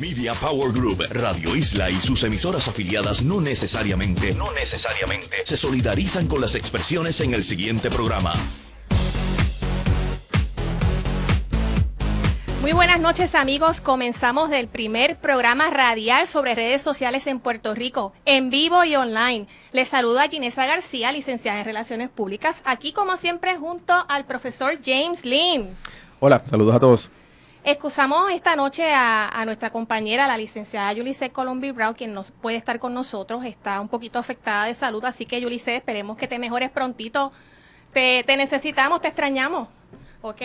Media Power Group, Radio Isla y sus emisoras afiliadas no necesariamente, no necesariamente se solidarizan con las expresiones en el siguiente programa. Muy buenas noches amigos, comenzamos del primer programa radial sobre redes sociales en Puerto Rico, en vivo y online. Les saluda Ginesa García, licenciada en Relaciones Públicas, aquí como siempre junto al profesor James Lim. Hola, saludos a todos. Excusamos esta noche a, nuestra compañera, la licenciada Yulice Colombi Brown, quien no puede estar con nosotros, está un poquito afectada de salud, así que Yulice, esperemos que te mejores prontito. Te, necesitamos, te extrañamos, ¿ok?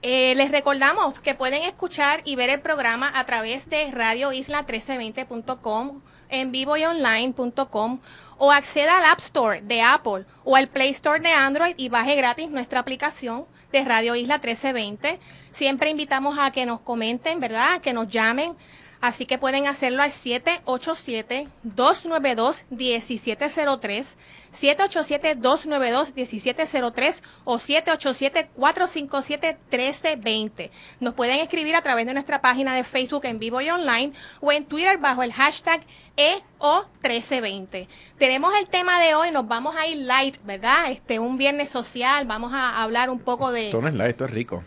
Eh, les recordamos que pueden escuchar y ver el programa a través de radioisla1320.com, en vivo y online.com o acceda al App Store de Apple o al Play Store de Android y baje gratis nuestra aplicación de Radio Isla 1320. Siempre invitamos a que nos comenten, ¿verdad? Que nos llamen Así que pueden hacerlo al 787-292-1703, 787-292-1703 o 787-457-1320. Nos pueden escribir a través de nuestra página de Facebook en vivo y online o en Twitter bajo el hashtag EO1320. Tenemos el tema de hoy, nos vamos a ir light, ¿verdad? Este, un viernes social, vamos a hablar un poco de... Esto no es light, esto es rico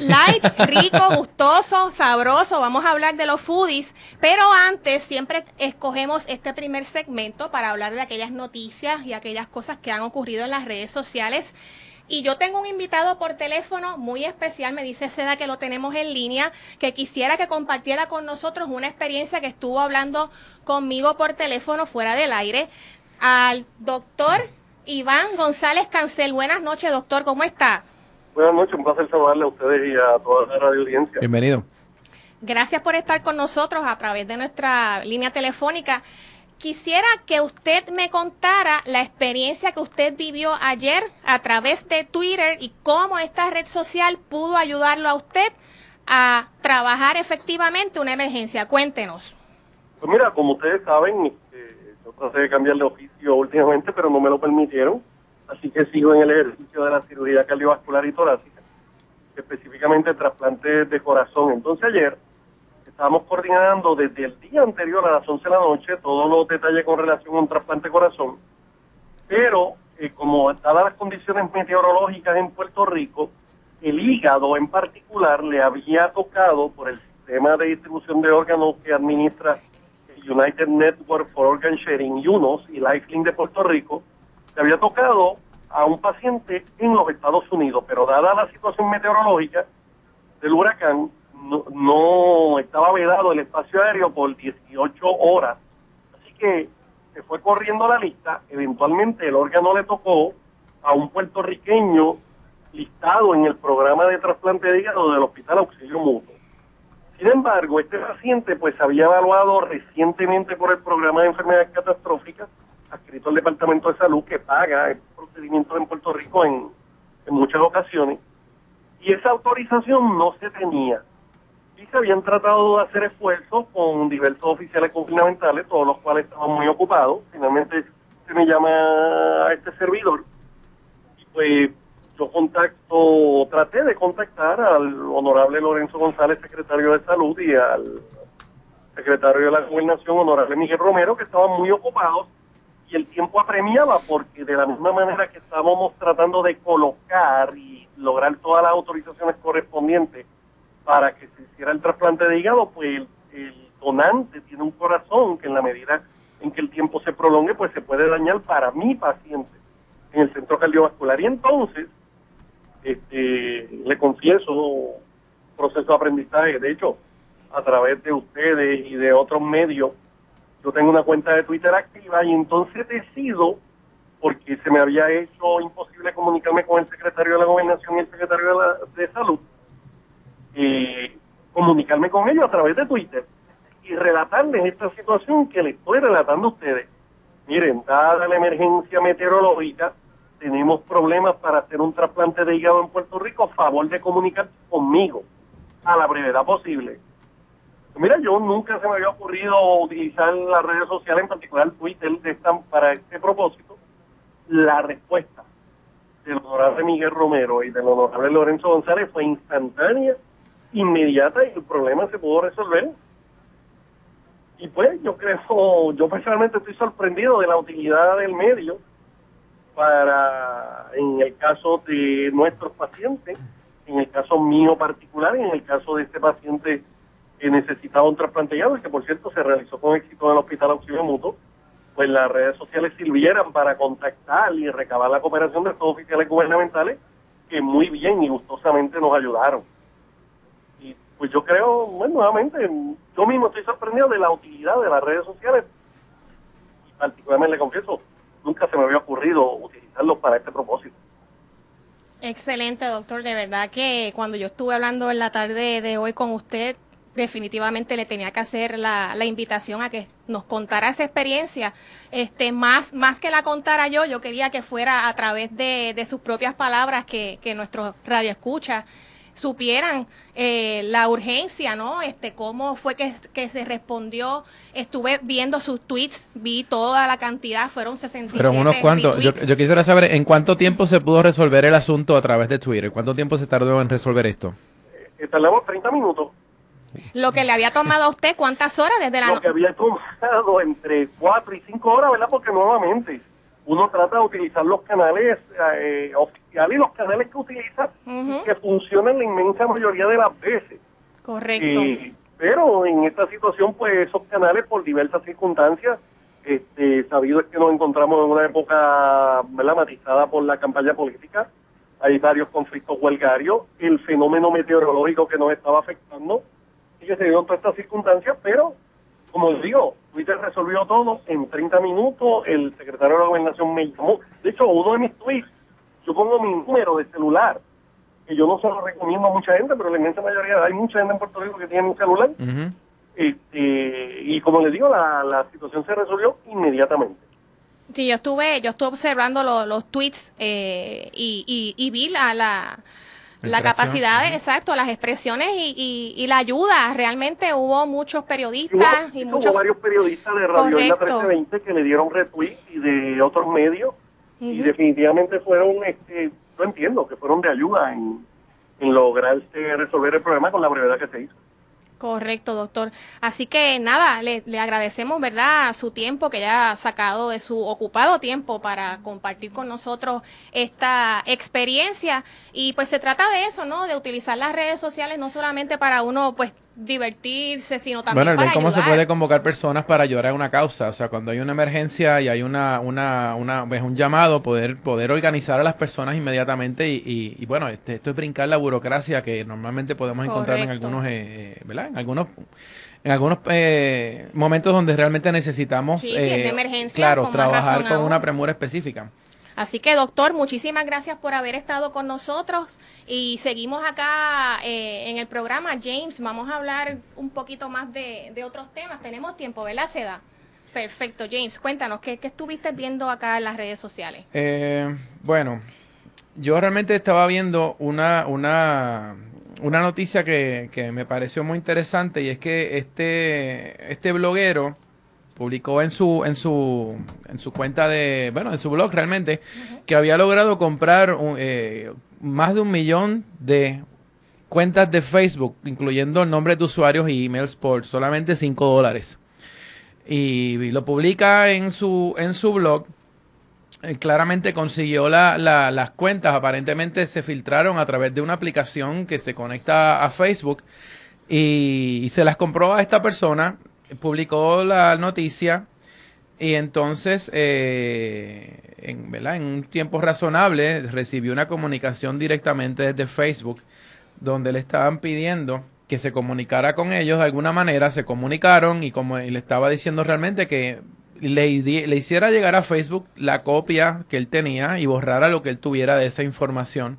light, rico, gustoso, sabroso. Vamos a hablar de los foodies, pero antes siempre escogemos este primer segmento para hablar de aquellas noticias y aquellas cosas que han ocurrido en las redes sociales. Y yo tengo un invitado por teléfono muy especial, me dice Seda que lo tenemos en línea, que quisiera que compartiera con nosotros una experiencia que estuvo hablando conmigo por teléfono fuera del aire, al doctor Iván González Cancel. Buenas noches, doctor, ¿cómo está? Buenas noches, un placer saludarle a ustedes y a toda la radio audiencia. Bienvenido. Gracias por estar con nosotros a través de nuestra línea telefónica. Quisiera que usted me contara la experiencia que usted vivió ayer a través de Twitter y cómo esta red social pudo ayudarlo a usted a trabajar efectivamente una emergencia. Cuéntenos. Pues mira, como ustedes saben, eh, yo traté de cambiar de oficio últimamente, pero no me lo permitieron así que sigo en el ejercicio de la cirugía cardiovascular y torácica, específicamente trasplante de corazón. Entonces ayer estábamos coordinando desde el día anterior a las 11 de la noche todos los detalles con relación a un trasplante de corazón, pero eh, como dadas las condiciones meteorológicas en Puerto Rico, el hígado en particular le había tocado por el sistema de distribución de órganos que administra United Network for Organ Sharing, UNOS y Lifelink de Puerto Rico, había tocado a un paciente en los Estados Unidos, pero dada la situación meteorológica del huracán, no, estaba vedado el espacio aéreo por 18 horas. Así que se fue corriendo la lista, eventualmente el órgano le tocó a un puertorriqueño listado en el programa de trasplante de hígado del Hospital Auxilio Mutuo. Sin embargo, este paciente pues había evaluado recientemente por el programa de enfermedades catastróficas adscrito al Departamento de Salud que paga el procedimiento en Puerto Rico en, muchas ocasiones, y esa autorización no se tenía. Y se habían tratado de hacer esfuerzos con diversos oficiales gubernamentales, todos los cuales estaban muy ocupados. Finalmente se me llama a este servidor y pues yo contacto, traté de contactar al honorable Lorenzo González, secretario de Salud, y al secretario de la Gobernación, honorable Miguel Romero, que estaban muy ocupados y el tiempo apremiaba porque de la misma manera que estábamos tratando de colocar y lograr todas las autorizaciones correspondientes para que se hiciera el trasplante de hígado, pues el, donante tiene un corazón que en la medida en que el tiempo se prolongue, pues se puede dañar para mi paciente en el centro cardiovascular. Y entonces, este, le confieso, proceso de aprendizaje, de hecho, a través de ustedes y de otros medios, yo tengo una cuenta de Twitter activa y entonces decido, porque se me había hecho imposible comunicarme con el secretario de la Gobernación y el secretario de, Salud, eh, comunicarme con ellos a través de Twitter y relatarles esta situación que les estoy relatando a ustedes. Miren, dada la emergencia meteorológica, tenemos problemas para hacer un trasplante de hígado en Puerto Rico, favor de comunicar conmigo a la brevedad posible. Mira, yo nunca se me había ocurrido utilizar las redes sociales, en particular Twitter, de para este propósito. La respuesta del honorable Miguel Romero y del honorable Lorenzo González fue instantánea, inmediata y el problema se pudo resolver. Y pues yo creo, yo personalmente estoy sorprendido de la utilidad del medio para, en el caso de nuestros pacientes, en el caso mío particular y en el caso de este paciente que necesitaba un trasplante y que por cierto se realizó con éxito en el Hospital Auxilio Mutuo, pues las redes sociales sirvieran para contactar y recabar la cooperación de estos oficiales gubernamentales que muy bien y gustosamente nos ayudaron. Y pues yo creo, bueno, nuevamente, yo mismo estoy sorprendido de la utilidad de las redes sociales y particularmente le confieso, nunca se me había ocurrido utilizarlos para este propósito. Excelente, doctor. De verdad que cuando yo estuve hablando en la tarde de hoy con usted, definitivamente le tenía que hacer la, la, invitación a que nos contara esa experiencia. Este, más, más que la contara yo, yo quería que fuera a través de, de sus propias palabras que, que nuestro radio escucha supieran eh, la urgencia, ¿no? Este, cómo fue que, que, se respondió. Estuve viendo sus tweets, vi toda la cantidad, fueron 67 Pero unos cuantos, yo, yo, quisiera saber en cuánto tiempo se pudo resolver el asunto a través de Twitter. ¿Cuánto tiempo se tardó en resolver esto? Eh, tardamos 30 minutos. Lo que le había tomado a usted, ¿cuántas horas desde la Lo que había tomado entre 4 y 5 horas, ¿verdad? Porque nuevamente uno trata de utilizar los canales eh, oficiales y los canales que utiliza uh -huh. que funcionan la inmensa mayoría de las veces. Correcto. Eh, pero en esta situación, pues esos canales, por diversas circunstancias, este, sabido es que nos encontramos en una época ¿verdad? matizada por la campaña política, hay varios conflictos huelgarios, el fenómeno meteorológico que nos estaba afectando, y que se dieron todas estas circunstancias, pero como les digo, Twitter resolvió todo en 30 minutos, el secretario de la gobernación me llamó, de hecho uno de mis tweets, yo pongo mi número de celular, que yo no se lo recomiendo a mucha gente, pero la inmensa mayoría, hay mucha gente en Puerto Rico que tiene un celular, uh -huh. este, y como les digo, la, la situación se resolvió inmediatamente. Sí, yo estuve, yo estuve observando lo, los tweets eh, y, y, y, vi la, la, la capacidad, de, exacto, las expresiones y, y, y, la ayuda. Realmente hubo muchos periodistas hubo, y muchos... Hubo varios periodistas de Radio Isla 1320 que le dieron retweet y de otros medios uh -huh. y definitivamente fueron, este, yo entiendo que fueron de ayuda en, en lograr este, resolver el problema con la brevedad que se hizo. Correcto, doctor. Así que nada, le, le, agradecemos, ¿verdad?, su tiempo que ya ha sacado de su ocupado tiempo para compartir con nosotros esta experiencia. Y pues se trata de eso, ¿no?, de utilizar las redes sociales no solamente para uno, pues, divertirse, sino también bueno, ver cómo ayudar. se puede convocar personas para ayudar a una causa, o sea, cuando hay una emergencia y hay una, una, una pues un llamado, poder, poder organizar a las personas inmediatamente y, y, y bueno, este, esto es brincar la burocracia que normalmente podemos encontrar en algunos, eh, ¿verdad? En algunos en algunos eh, momentos donde realmente necesitamos, sí, eh, emergencia, claro, trabajar con una premura específica. Así que, doctor, muchísimas gracias por haber estado con nosotros y seguimos acá eh, en el programa. James, vamos a hablar un poquito más de, otros temas. Tenemos tiempo, ¿verdad, Seda? Perfecto, James, cuéntanos, ¿qué, qué estuviste viendo acá en las redes sociales? Eh, bueno, yo realmente estaba viendo una, una, una noticia que, que me pareció muy interesante y es que este, este bloguero publicó en su en su en su cuenta de bueno en su blog realmente que había logrado comprar un, eh, más de un millón de cuentas de Facebook incluyendo nombres de usuarios y emails por solamente 5 dólares. Y, lo publica en su en su blog. Eh, claramente consiguió la, la, las cuentas. Aparentemente se filtraron a través de una aplicación que se conecta a Facebook y se las compró a esta persona publicó la noticia y entonces eh, en, ¿verdad? en un tiempo razonable recibió una comunicación directamente desde Facebook donde le estaban pidiendo que se comunicara con ellos de alguna manera, se comunicaron y como le estaba diciendo realmente que le, le hiciera llegar a Facebook la copia que él tenía y borrara lo que él tuviera de esa información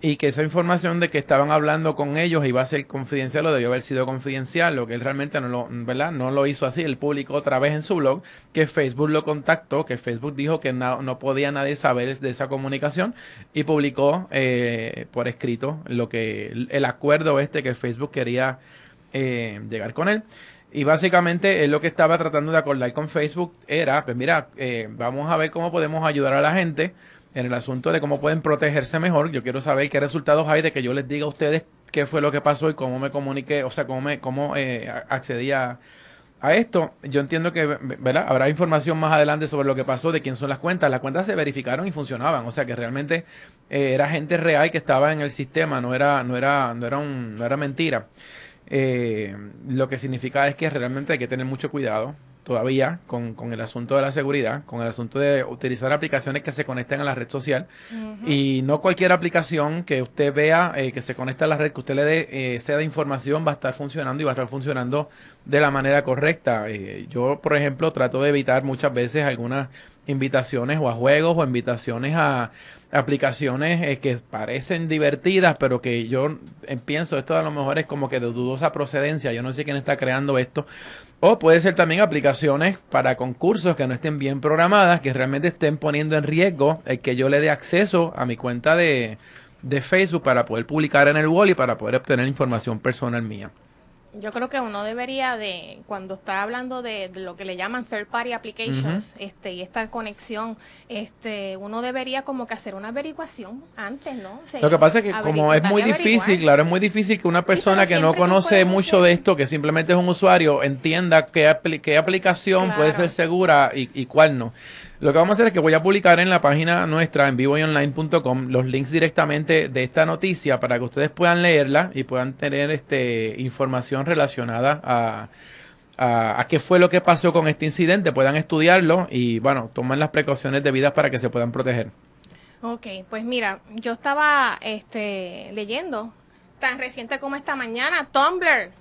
y que esa información de que estaban hablando con ellos iba a ser confidencial o debió haber sido confidencial, lo que él realmente no lo, ¿verdad? No lo hizo así, él publicó otra vez en su blog que Facebook lo contactó, que Facebook dijo que no, no podía nadie saber de esa comunicación y publicó eh, por escrito lo que el, acuerdo este que Facebook quería eh, llegar con él. Y básicamente él lo que estaba tratando de acordar con Facebook era, pues mira, eh, vamos a ver cómo podemos ayudar a la gente en el asunto de cómo pueden protegerse mejor. Yo quiero saber qué resultados hay de que yo les diga a ustedes qué fue lo que pasó y cómo me comuniqué, o sea, cómo, me, cómo eh, accedí a, esto, yo entiendo que ¿verdad? habrá información más adelante sobre lo que pasó, de quién son las cuentas. Las cuentas se verificaron y funcionaban, o sea que realmente eh, era gente real que estaba en el sistema, no era, no era, no era, un, no era mentira. Eh, lo que significa es que realmente hay que tener mucho cuidado todavía con, con, el asunto de la seguridad, con el asunto de utilizar aplicaciones que se conecten a la red social y no cualquier aplicación que usted vea eh, que se conecta a la red, que usted le dé eh, sea de información, va a estar funcionando y va a estar funcionando de la manera correcta. Eh, yo, por ejemplo, trato de evitar muchas veces algunas invitaciones o a juegos o invitaciones a aplicaciones que parecen divertidas, pero que yo pienso esto a lo mejor es como que de dudosa procedencia. Yo no sé quién está creando esto, o puede ser también aplicaciones para concursos que no estén bien programadas, que realmente estén poniendo en riesgo el que yo le dé acceso a mi cuenta de, de Facebook para poder publicar en el wall y para poder obtener información personal mía yo creo que uno debería de, cuando está hablando de, lo que le llaman third party applications, este, y esta conexión, este, uno debería como que hacer una averiguación antes, ¿no? lo que pasa es que como es muy difícil, claro, es muy difícil que una persona que no conoce mucho de esto, que simplemente es un usuario, entienda qué, qué aplicación puede ser segura y, y cuál no. Lo que vamos a hacer es que voy a publicar en la página nuestra en vivoyonline.com los links directamente de esta noticia para que ustedes puedan leerla y puedan tener este información relacionada a, qué fue lo que pasó con este incidente, puedan estudiarlo y bueno, tomen las precauciones debidas para que se puedan proteger. Ok, pues mira, yo estaba este, leyendo tan reciente como esta mañana, Tumblr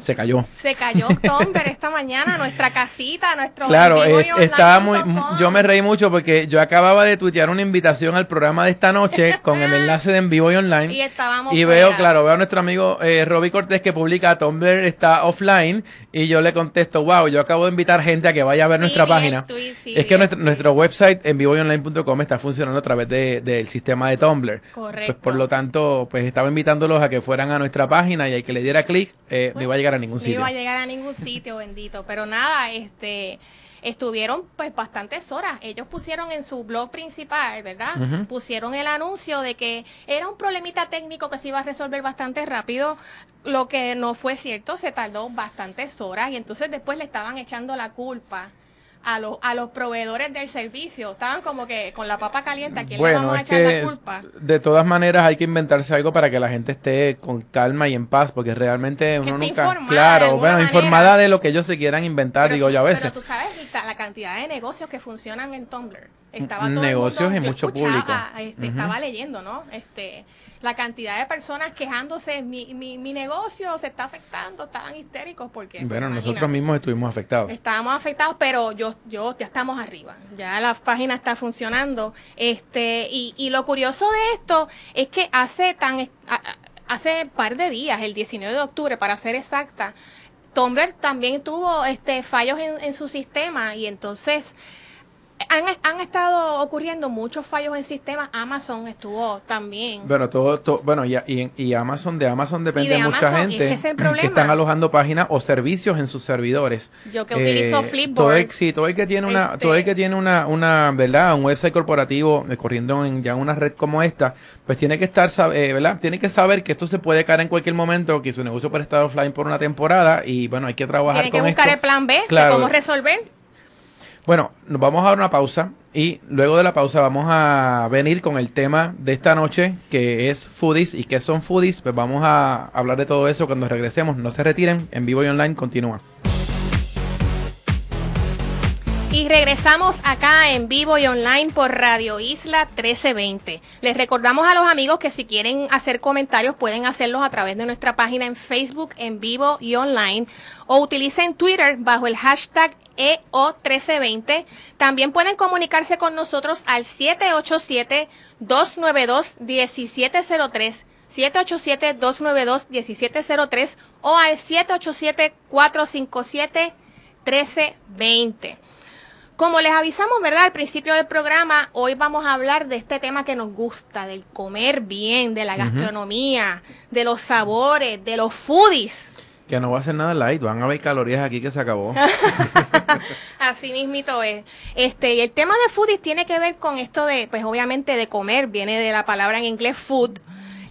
se cayó. Se cayó Tumblr esta mañana, nuestra casita, nuestro Claro, eh, estaba muy, yo me reí mucho porque yo acababa de tuitear una invitación al programa de esta noche con el enlace de en vivo y online. Y estábamos Y veo, claro, veo a nuestro amigo eh, Robbie Cortés que publica Tumblr está offline y yo le contesto, wow, yo acabo de invitar gente a que vaya a ver nuestra página. es que nuestro, nuestro, website en vivoyonline.com está funcionando a través del de, sistema de Tumblr. Correcto. Pues por lo tanto, pues estaba invitándolos a que fueran a nuestra página y hay que le diera clic, eh, iba a llegar a ningún sitio. No iba a llegar a ningún sitio, bendito. Pero nada, este estuvieron pues bastantes horas. Ellos pusieron en su blog principal, ¿verdad? Pusieron el anuncio de que era un problemita técnico que se iba a resolver bastante rápido, lo que no fue cierto, se tardó bastantes horas y entonces después le estaban echando la culpa a, los a los proveedores del servicio. Estaban como que con la papa caliente, ¿a quién le vamos a echar la culpa? De todas maneras hay que inventarse algo para que la gente esté con calma y en paz, porque realmente uno nunca... Claro, bueno, informada de lo que ellos se quieran inventar, digo yo a veces. Pero tú sabes la cantidad de negocios que funcionan en Tumblr. Estaba todo negocios y mucho público. Este, Estaba leyendo, ¿no? Este la cantidad de personas quejándose, mi, mi, mi negocio se está afectando, estaban histéricos porque... Bueno, nosotros mismos estuvimos afectados. Estábamos afectados, pero yo, yo, ya estamos arriba, ya la página está funcionando. este Y, y lo curioso de esto es que hace tan... Hace par de días, el 19 de octubre, para ser exacta, Tumblr también tuvo este fallos en, en su sistema y entonces han, han, estado ocurriendo muchos fallos en sistemas. Amazon estuvo también. Bueno, todo, bueno, y, y, Amazon, de Amazon depende mucha gente que están alojando páginas o servicios en sus servidores. Yo que utilizo eh, Flipboard. Todo el, sí, todo el que tiene una, todo el que tiene una, una, ¿verdad? Un website corporativo eh, corriendo en ya una red como esta, pues tiene que estar, eh, ¿verdad? Tiene que saber que esto se puede caer en cualquier momento, que su negocio puede estar offline por una temporada y bueno, hay que trabajar Tiene que buscar el plan B de cómo resolver. Bueno, nos vamos a dar una pausa y luego de la pausa vamos a venir con el tema de esta noche que es foodies y qué son foodies. Pues vamos a hablar de todo eso cuando regresemos. No se retiren, en vivo y online continúa. Y regresamos acá en vivo y online por Radio Isla 1320. Les recordamos a los amigos que si quieren hacer comentarios pueden hacerlos a través de nuestra página en Facebook en vivo y online o utilicen Twitter bajo el hashtag EO1320. También pueden comunicarse con nosotros al 787-292-1703. 787-292-1703 o al 787-457-1320. Como les avisamos, ¿verdad? Al principio del programa, hoy vamos a hablar de este tema que nos gusta, del comer bien, de la gastronomía, de los sabores, de los foodies. Que no va a ser nada light, van a haber calorías aquí que se acabó. Así mismito es. Este, y el tema de foodies tiene que ver con esto de, pues obviamente de comer, viene de la palabra en inglés food.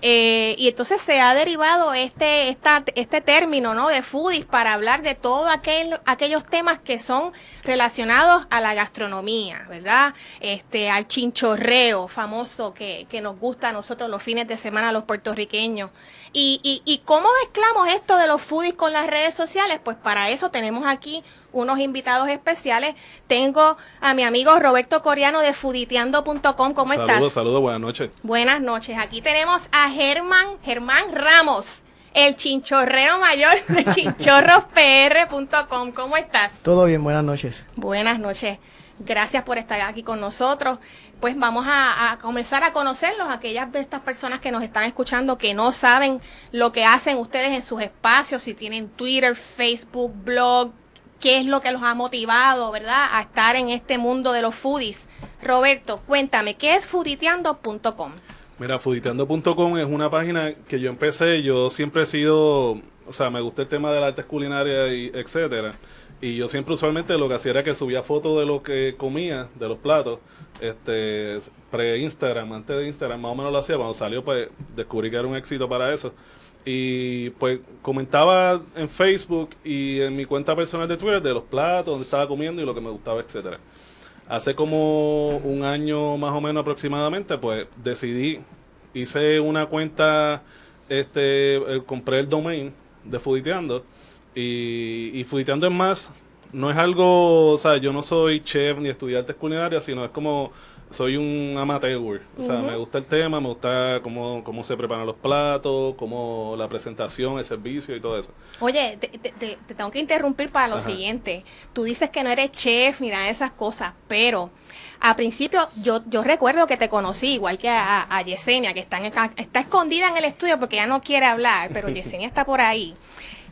Eh, y entonces se ha derivado este, esta, este término ¿no? de foodies para hablar de todos aquel, aquellos temas que son relacionados a la gastronomía, ¿verdad? Este, al chinchorreo famoso que, que nos gusta a nosotros los fines de semana, los puertorriqueños. Y, y, y cómo mezclamos esto de los foodies con las redes sociales? Pues para eso tenemos aquí unos invitados especiales. Tengo a mi amigo Roberto Coriano de fuditeando.com. ¿Cómo estás? Saludos, saludos, buenas noches. Buenas noches. Aquí tenemos a Germán, Germán Ramos, el chinchorrero mayor de chinchorrospr.com. ¿Cómo estás? Todo bien, buenas noches. Buenas noches. Gracias por estar aquí con nosotros. Pues vamos a, a, comenzar a conocerlos, aquellas de estas personas que nos están escuchando que no saben lo que hacen ustedes en sus espacios, si tienen Twitter, Facebook, blog, qué es lo que los ha motivado, ¿verdad?, a estar en este mundo de los foodies. Roberto, cuéntame, ¿qué es fooditeando.com? Mira, fooditeando.com es una página que yo empecé, yo siempre he sido, o sea, me gusta el tema de las artes culinarias y etcétera. Y yo siempre usualmente lo que hacía era que subía fotos de lo que comía, de los platos, este pre-Instagram, antes de Instagram, más o menos lo hacía, cuando salió pues descubrí que era un éxito para eso. Y pues comentaba en Facebook y en mi cuenta personal de Twitter de los platos, donde estaba comiendo y lo que me gustaba, etcétera. Hace como un año más o menos aproximadamente, pues decidí, hice una cuenta, este, eh, compré el domain de Fuditeando y, y Fuditeando es más, no es algo, o sea, yo no soy chef ni estudiante culinarias, sino es como soy un amateur. O sea, me gusta el tema, me gusta cómo, cómo se preparan los platos, cómo la presentación, el servicio y todo eso. Oye, te, te, te tengo que interrumpir para lo Ajá. siguiente. Tú dices que no eres chef de esas cosas, pero a principio yo, yo recuerdo que te conocí, igual que a, a Yesenia, que está, en, está escondida en el estudio porque ya no quiere hablar, pero Yesenia está por ahí.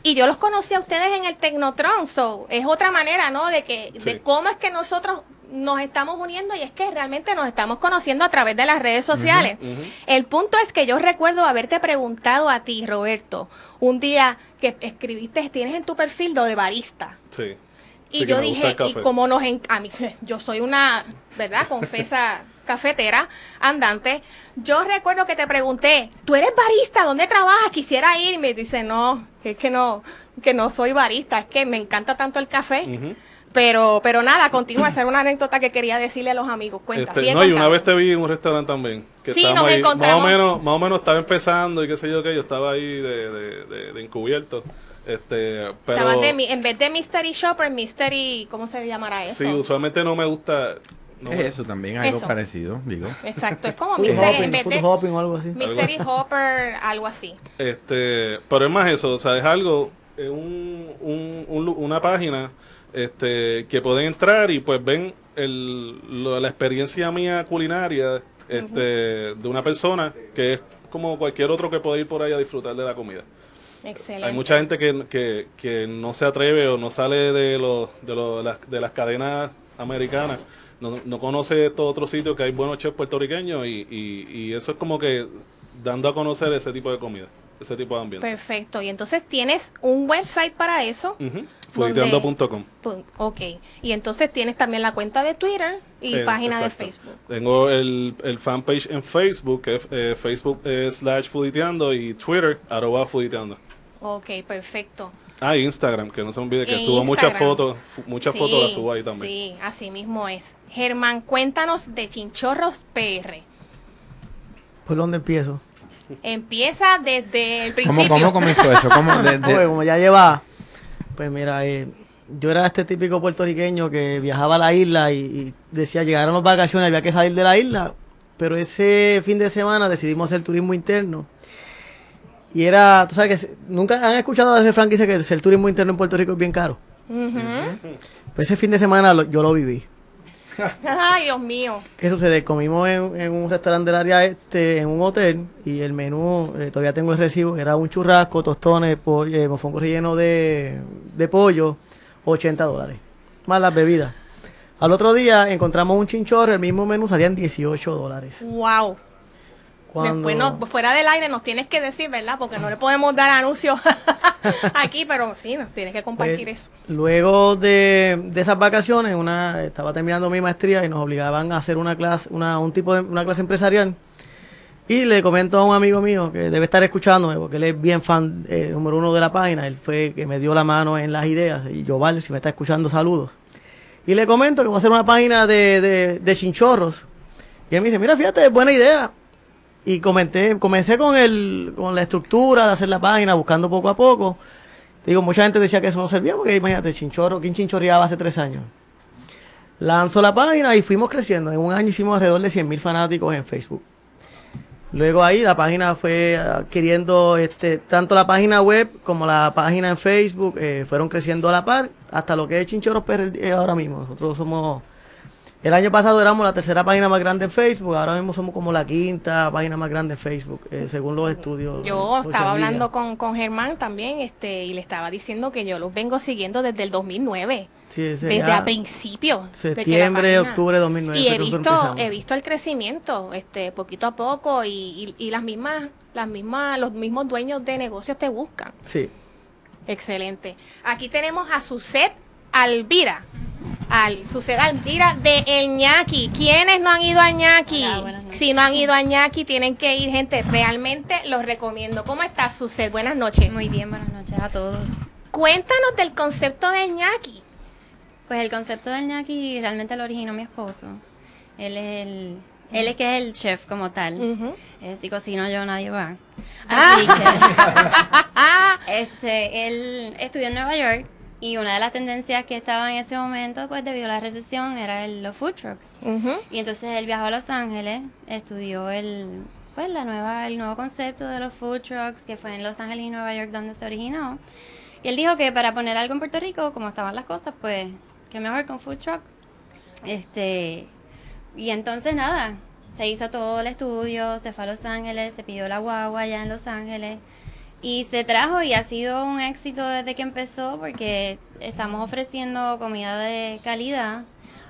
Y yo los conocí a ustedes en el Tecnotron, so es otra manera, ¿no? De que sí. de cómo es que nosotros nos estamos uniendo y es que realmente nos estamos conociendo a través de las redes sociales. Uh -huh, uh -huh. El punto es que yo recuerdo haberte preguntado a ti, Roberto, un día que escribiste, tienes en tu perfil lo de barista. Sí. Y sí, yo dije, y como nos en, a mí, yo soy una, ¿verdad? Confesa cafetera andante. Yo recuerdo que te pregunté, ¿tú eres barista? ¿Dónde trabajas? Quisiera ir. Y me dice, no, es que no, que no soy barista, es que me encanta tanto el café. Uh -huh. Pero, pero nada, continúa. Esa era una anécdota que quería decirle a los amigos. Cuenta. Este, no, y una vez te vi en un restaurante también. Que sí, nos ahí, encontramos. Más o, menos, más o menos estaba empezando y qué sé yo qué. Yo estaba ahí de, de, de, de encubierto. Este, pero... De, en vez de Mystery Shopper, Mystery, ¿cómo se llamará eso? Sí, usualmente no me gusta. No es eso también, algo eso. parecido, digo. Exacto, es como Mystery, Mystery, hopping, en vez de hopping o algo así. Mystery Hopper, algo así. Este, pero es más eso, o sea, es algo, es un, un, un, una página este, que pueden entrar y pues ven el, lo, la experiencia mía culinaria este, uh -huh. de una persona que es como cualquier otro que puede ir por ahí a disfrutar de la comida. Excelente. Hay mucha gente que, que, que no se atreve o no sale de, los, de, los, las, de las cadenas americanas, no, no conoce estos otros sitios que hay buenos chefs puertorriqueños y, y, y eso es como que dando a conocer ese tipo de comida, ese tipo de ambiente. Perfecto, y entonces tienes un website para eso. Uh -huh. Fuditeando.com. Ok, y entonces tienes también la cuenta de Twitter y eh, página exacto. de Facebook. Tengo el, el fanpage en Facebook, que es eh, Facebook eh, slash Fuditeando y Twitter, arroba Fuditeando. Ok, perfecto. Ah, Instagram, que no se olvide que subo muchas fotos, muchas sí, fotos las subo ahí también. Sí, así mismo es. Germán, cuéntanos de Chinchorros PR. ¿Por dónde empiezo? Empieza desde el principio. ¿Cómo, cómo comenzó eso? ¿Cómo, de, de... Oye, como ya lleva, pues mira, eh, yo era este típico puertorriqueño que viajaba a la isla y, y decía, llegaron las vacaciones, había que salir de la isla, pero ese fin de semana decidimos hacer turismo interno y era, tú sabes que nunca han escuchado el refrán que dice que el turismo interno en Puerto Rico es bien caro. Uh -huh. Pues ese fin de semana lo, yo lo viví. Ay, Dios mío. ¿Qué sucede? Comimos en, en, un restaurante del área este, en un hotel, y el menú, eh, todavía tengo el recibo, era un churrasco, tostones, pollo, eh, mofongo relleno de, de pollo, 80 dólares. Más las bebidas. Al otro día encontramos un chinchorro, el mismo menú salían 18 dólares. Wow. Cuando... Después, no, fuera del aire, nos tienes que decir, ¿verdad? Porque no le podemos dar anuncios aquí, pero sí, nos tienes que compartir pues, eso. Luego de, de, esas vacaciones, una estaba terminando mi maestría y nos obligaban a hacer una clase, una, un tipo de una clase empresarial. Y le comento a un amigo mío que debe estar escuchándome porque él es bien fan eh, número uno de la página. Él fue que me dio la mano en las ideas. Y yo, vale, si me está escuchando, saludos. Y le comento que voy a hacer una página de, de, de chinchorros. Y él me dice, mira, fíjate, buena idea. Y comenté, comencé con, el, con la estructura de hacer la página, buscando poco a poco. Digo, mucha gente decía que eso no servía porque imagínate, chinchorro, ¿quién chinchorreaba hace tres años? Lanzó la página y fuimos creciendo. En un año hicimos alrededor de 100.000 fanáticos en Facebook. Luego ahí la página fue adquiriendo, este, tanto la página web como la página en Facebook eh, fueron creciendo a la par hasta lo que es Chinchorros PR ahora mismo. Nosotros somos, el año pasado éramos la tercera página más grande en Facebook, ahora mismo somos como la quinta página más grande en Facebook, eh, según los estudios. Yo estaba hablando con, con Germán también este y le estaba diciendo que yo los vengo siguiendo desde el 2009. Sí, ese Desde ya a principio. de septiembre, página- octubre de 2009. Y he visto, he visto el crecimiento, este, poquito a poco, y, y, y las mismas, las mismas, los mismos dueños de negocios te buscan. Sí. Excelente. Aquí tenemos a Suset Alvira. Al Suset Alvira de El Ñaki. ¿Quiénes no han ido a Ñaki? Hola, noches. Si no han ido a Ñaki, tienen que ir, gente. Realmente los recomiendo. ¿Cómo estás, Suset? Buenas noches. Muy bien, buenas noches a todos. Cuéntanos del concepto de Ñaki. Pues el concepto del ñaki realmente lo originó mi esposo. Él es el, él es que es el chef como tal. Ujú. Eh, si cocino yo, nadie va. Ah. Que, este, él estudió en Nueva York y una de las tendencias que estaba en ese momento, pues debido a la recesión, era el, los food trucks. Y entonces él viajó a Los Ángeles, estudió el, pues la nueva, el nuevo concepto de los food trucks, que fue en Los Ángeles y Nueva York donde se originó. Y él dijo que para poner algo en Puerto Rico, como estaban las cosas, pues, que mejor con food truck. Este, y entonces nada, se hizo todo el estudio, se fue a Los Ángeles, se pidió la guagua allá en Los Ángeles. Y se trajo y ha sido un éxito desde que empezó porque estamos ofreciendo comida de calidad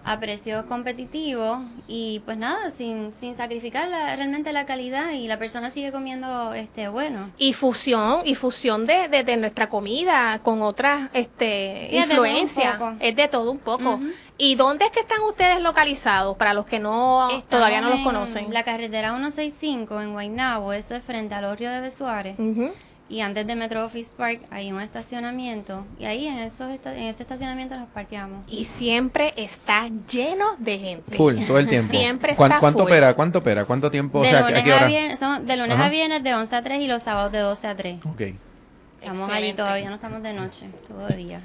a precios competitivos y pues nada, sin, sin sacrificar la- realmente la calidad y la persona sigue comiendo este bueno. Y fusión, y fusión de, de, de nuestra comida con otras este, Sí, influencias. Es de todo un poco. ¿Y dónde es que están ustedes localizados? Para los que no Estamos todavía no los en conocen. La carretera 165 en Guaynabo, eso es frente al Orrio de Besuárez. Ujú. Y antes de Metro Office Park hay un estacionamiento y ahí en, esos en ese estacionamiento nos parqueamos. Y siempre está lleno de gente. Full, todo el tiempo. Siempre ¿Cuán- está ¿Cuánto full. opera? ¿Cuánto opera? ¿Cuánto tiempo? de o sea, lunes, ¿a qué a hora? viernes, son- de lunes Ajá. a viernes de 11 a 3 y los sábados de 12 a 3. Ok. Estamos allí Excelente. todavía, no estamos de noche, todo el día.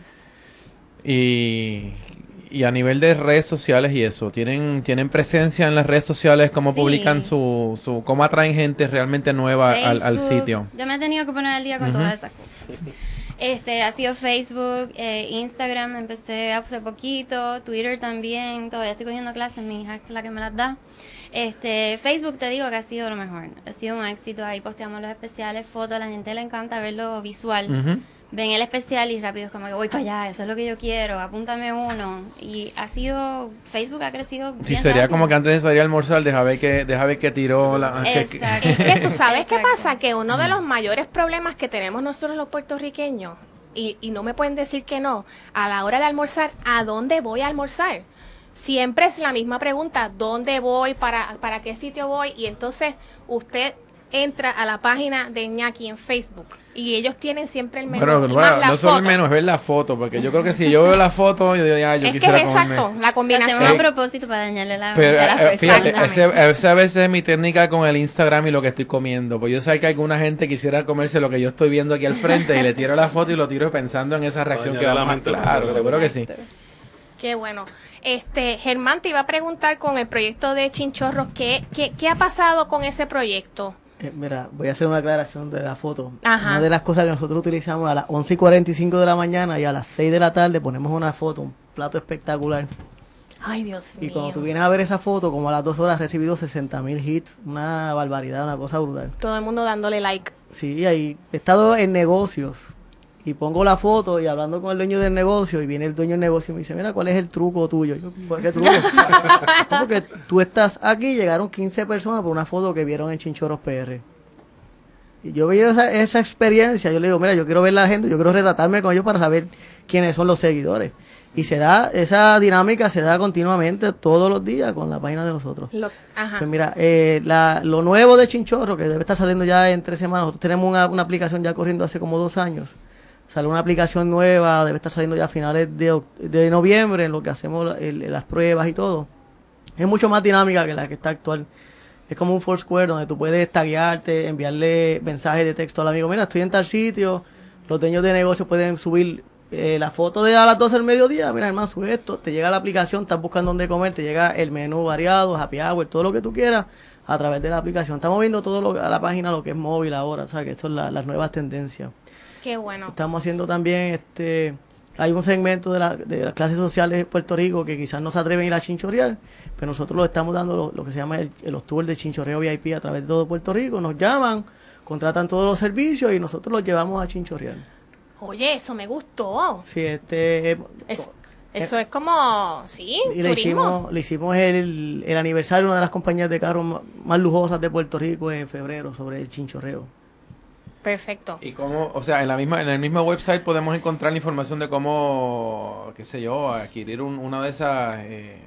Y, y a nivel de redes sociales y eso, ¿tienen, tienen presencia en las redes sociales? ¿Cómo Sí. publican su, su, cómo atraen gente realmente nueva al, al sitio? Yo me he tenido que poner al día con todas esas cosas. Este, ha sido Facebook, eh, Instagram, empecé hace poquito, Twitter también, todavía estoy cogiendo clases, mi hija es la que me las da. Este, Facebook te digo que ha sido lo mejor, ha sido un éxito, ahí posteamos los especiales, fotos, a la gente le encanta verlo visual. Ven el especial y rápido es como que voy para allá, eso es lo que yo quiero, apúntame uno. Y ha sido, Facebook ha crecido Sí, bien sería rápido. como que antes de salir a almorzar, deja ver que, deja ver que tiró la... que- que- Exacto. Es que tú sabes qué pasa, que uno de los mayores problemas que tenemos nosotros los puertorriqueños, y, y no me pueden decir que no, a la hora de almorzar, ¿a dónde voy a almorzar? Siempre es la misma pregunta, ¿dónde voy? ¿Para, para qué sitio voy? Y entonces usted entra a la página de Ñaki en Facebook y ellos tienen siempre el menú Bueno, y bueno, más la no solo el menú, es ver la foto, porque yo creo que si yo veo la foto, yo diría, ah, yo es que es quisiera comerme. exacto, la combinación. hacemos a propósito para dañarle la Pero eh, fíjate, personas. ese, ese a veces es mi técnica con el Instagram y lo que estoy comiendo. Pues yo sé que alguna gente quisiera comerse lo que yo estoy viendo aquí al frente y le tiro la foto y lo tiro pensando en esa reacción que la vamos a... mente, ¿no? Claro, seguro que sí. Qué bueno. Este, Germán, te iba a preguntar con el proyecto de Chinchorros, ¿qué, qué, qué ha pasado con ese proyecto? Eh, mira, voy a hacer una aclaración de la foto. Ajá. Una de las cosas que nosotros utilizamos a las 11 y 45 de la mañana y a las 6 de la tarde ponemos una foto, un plato espectacular. Ay, Dios Y mío. cuando tú vienes a ver esa foto, como a las 2 horas has recibido 60 mil hits, una barbaridad, una cosa brutal. Todo el mundo dándole like. Sí, ahí he estado en negocios y pongo la foto y hablando con el dueño del negocio y viene el dueño del negocio y me dice, mira, ¿cuál es el truco tuyo? Yo, ¿Por qué truco? "No, Porque tú estás aquí, llegaron 15 personas por una foto que vieron en Chinchoros PR. Y yo veía esa, esa experiencia, yo le digo, mira, yo quiero ver la gente, yo quiero retratarme con ellos para saber quiénes son los seguidores. Y se da, esa dinámica se da continuamente todos los días con la página de nosotros. Lo- ajá. Pues mira, eh, la- lo nuevo de Chinchorro, que debe estar saliendo ya en tres semanas, nosotros tenemos una, una aplicación ya corriendo hace como dos años. Sale una aplicación nueva, debe estar saliendo ya a finales de, de noviembre, en lo que hacemos las pruebas y todo. Es mucho más dinámica que la que está actual. Es como un Foursquare donde tú puedes taguearte, enviarle mensajes de texto al amigo. Mira, estoy en tal sitio. Los dueños de negocio pueden subir eh, la foto de a las 12 del mediodía. Mira, hermano, sube esto. Te llega la aplicación, estás buscando dónde comer, te llega el menú variado, happy hour, todo lo que tú quieras a través de la aplicación. Estamos viendo todo lo, a la página lo que es móvil ahora, o sea, que esto es la- las nuevas tendencias. Qué bueno. Estamos haciendo también este hay un segmento de, la- de las clases sociales de Puerto Rico que quizás no se atreven a ir a chinchorrear, pero nosotros lo estamos dando lo, lo que se llama el- los tours de chinchorreo VIP a través de todo Puerto Rico. Nos llaman, contratan todos los servicios y nosotros los llevamos a chinchorrear. Oye, eso me gustó. Sí, este Es- eso es como, sí, y le turismo. hicimos, le hicimos el, el aniversario de una de las compañías de carros más lujosas de Puerto Rico en febrero sobre el chinchorreo. Perfecto. Y cómo, o sea, en la misma, en el mismo website podemos encontrar la información de cómo, qué sé yo, adquirir un- una de esas, eh,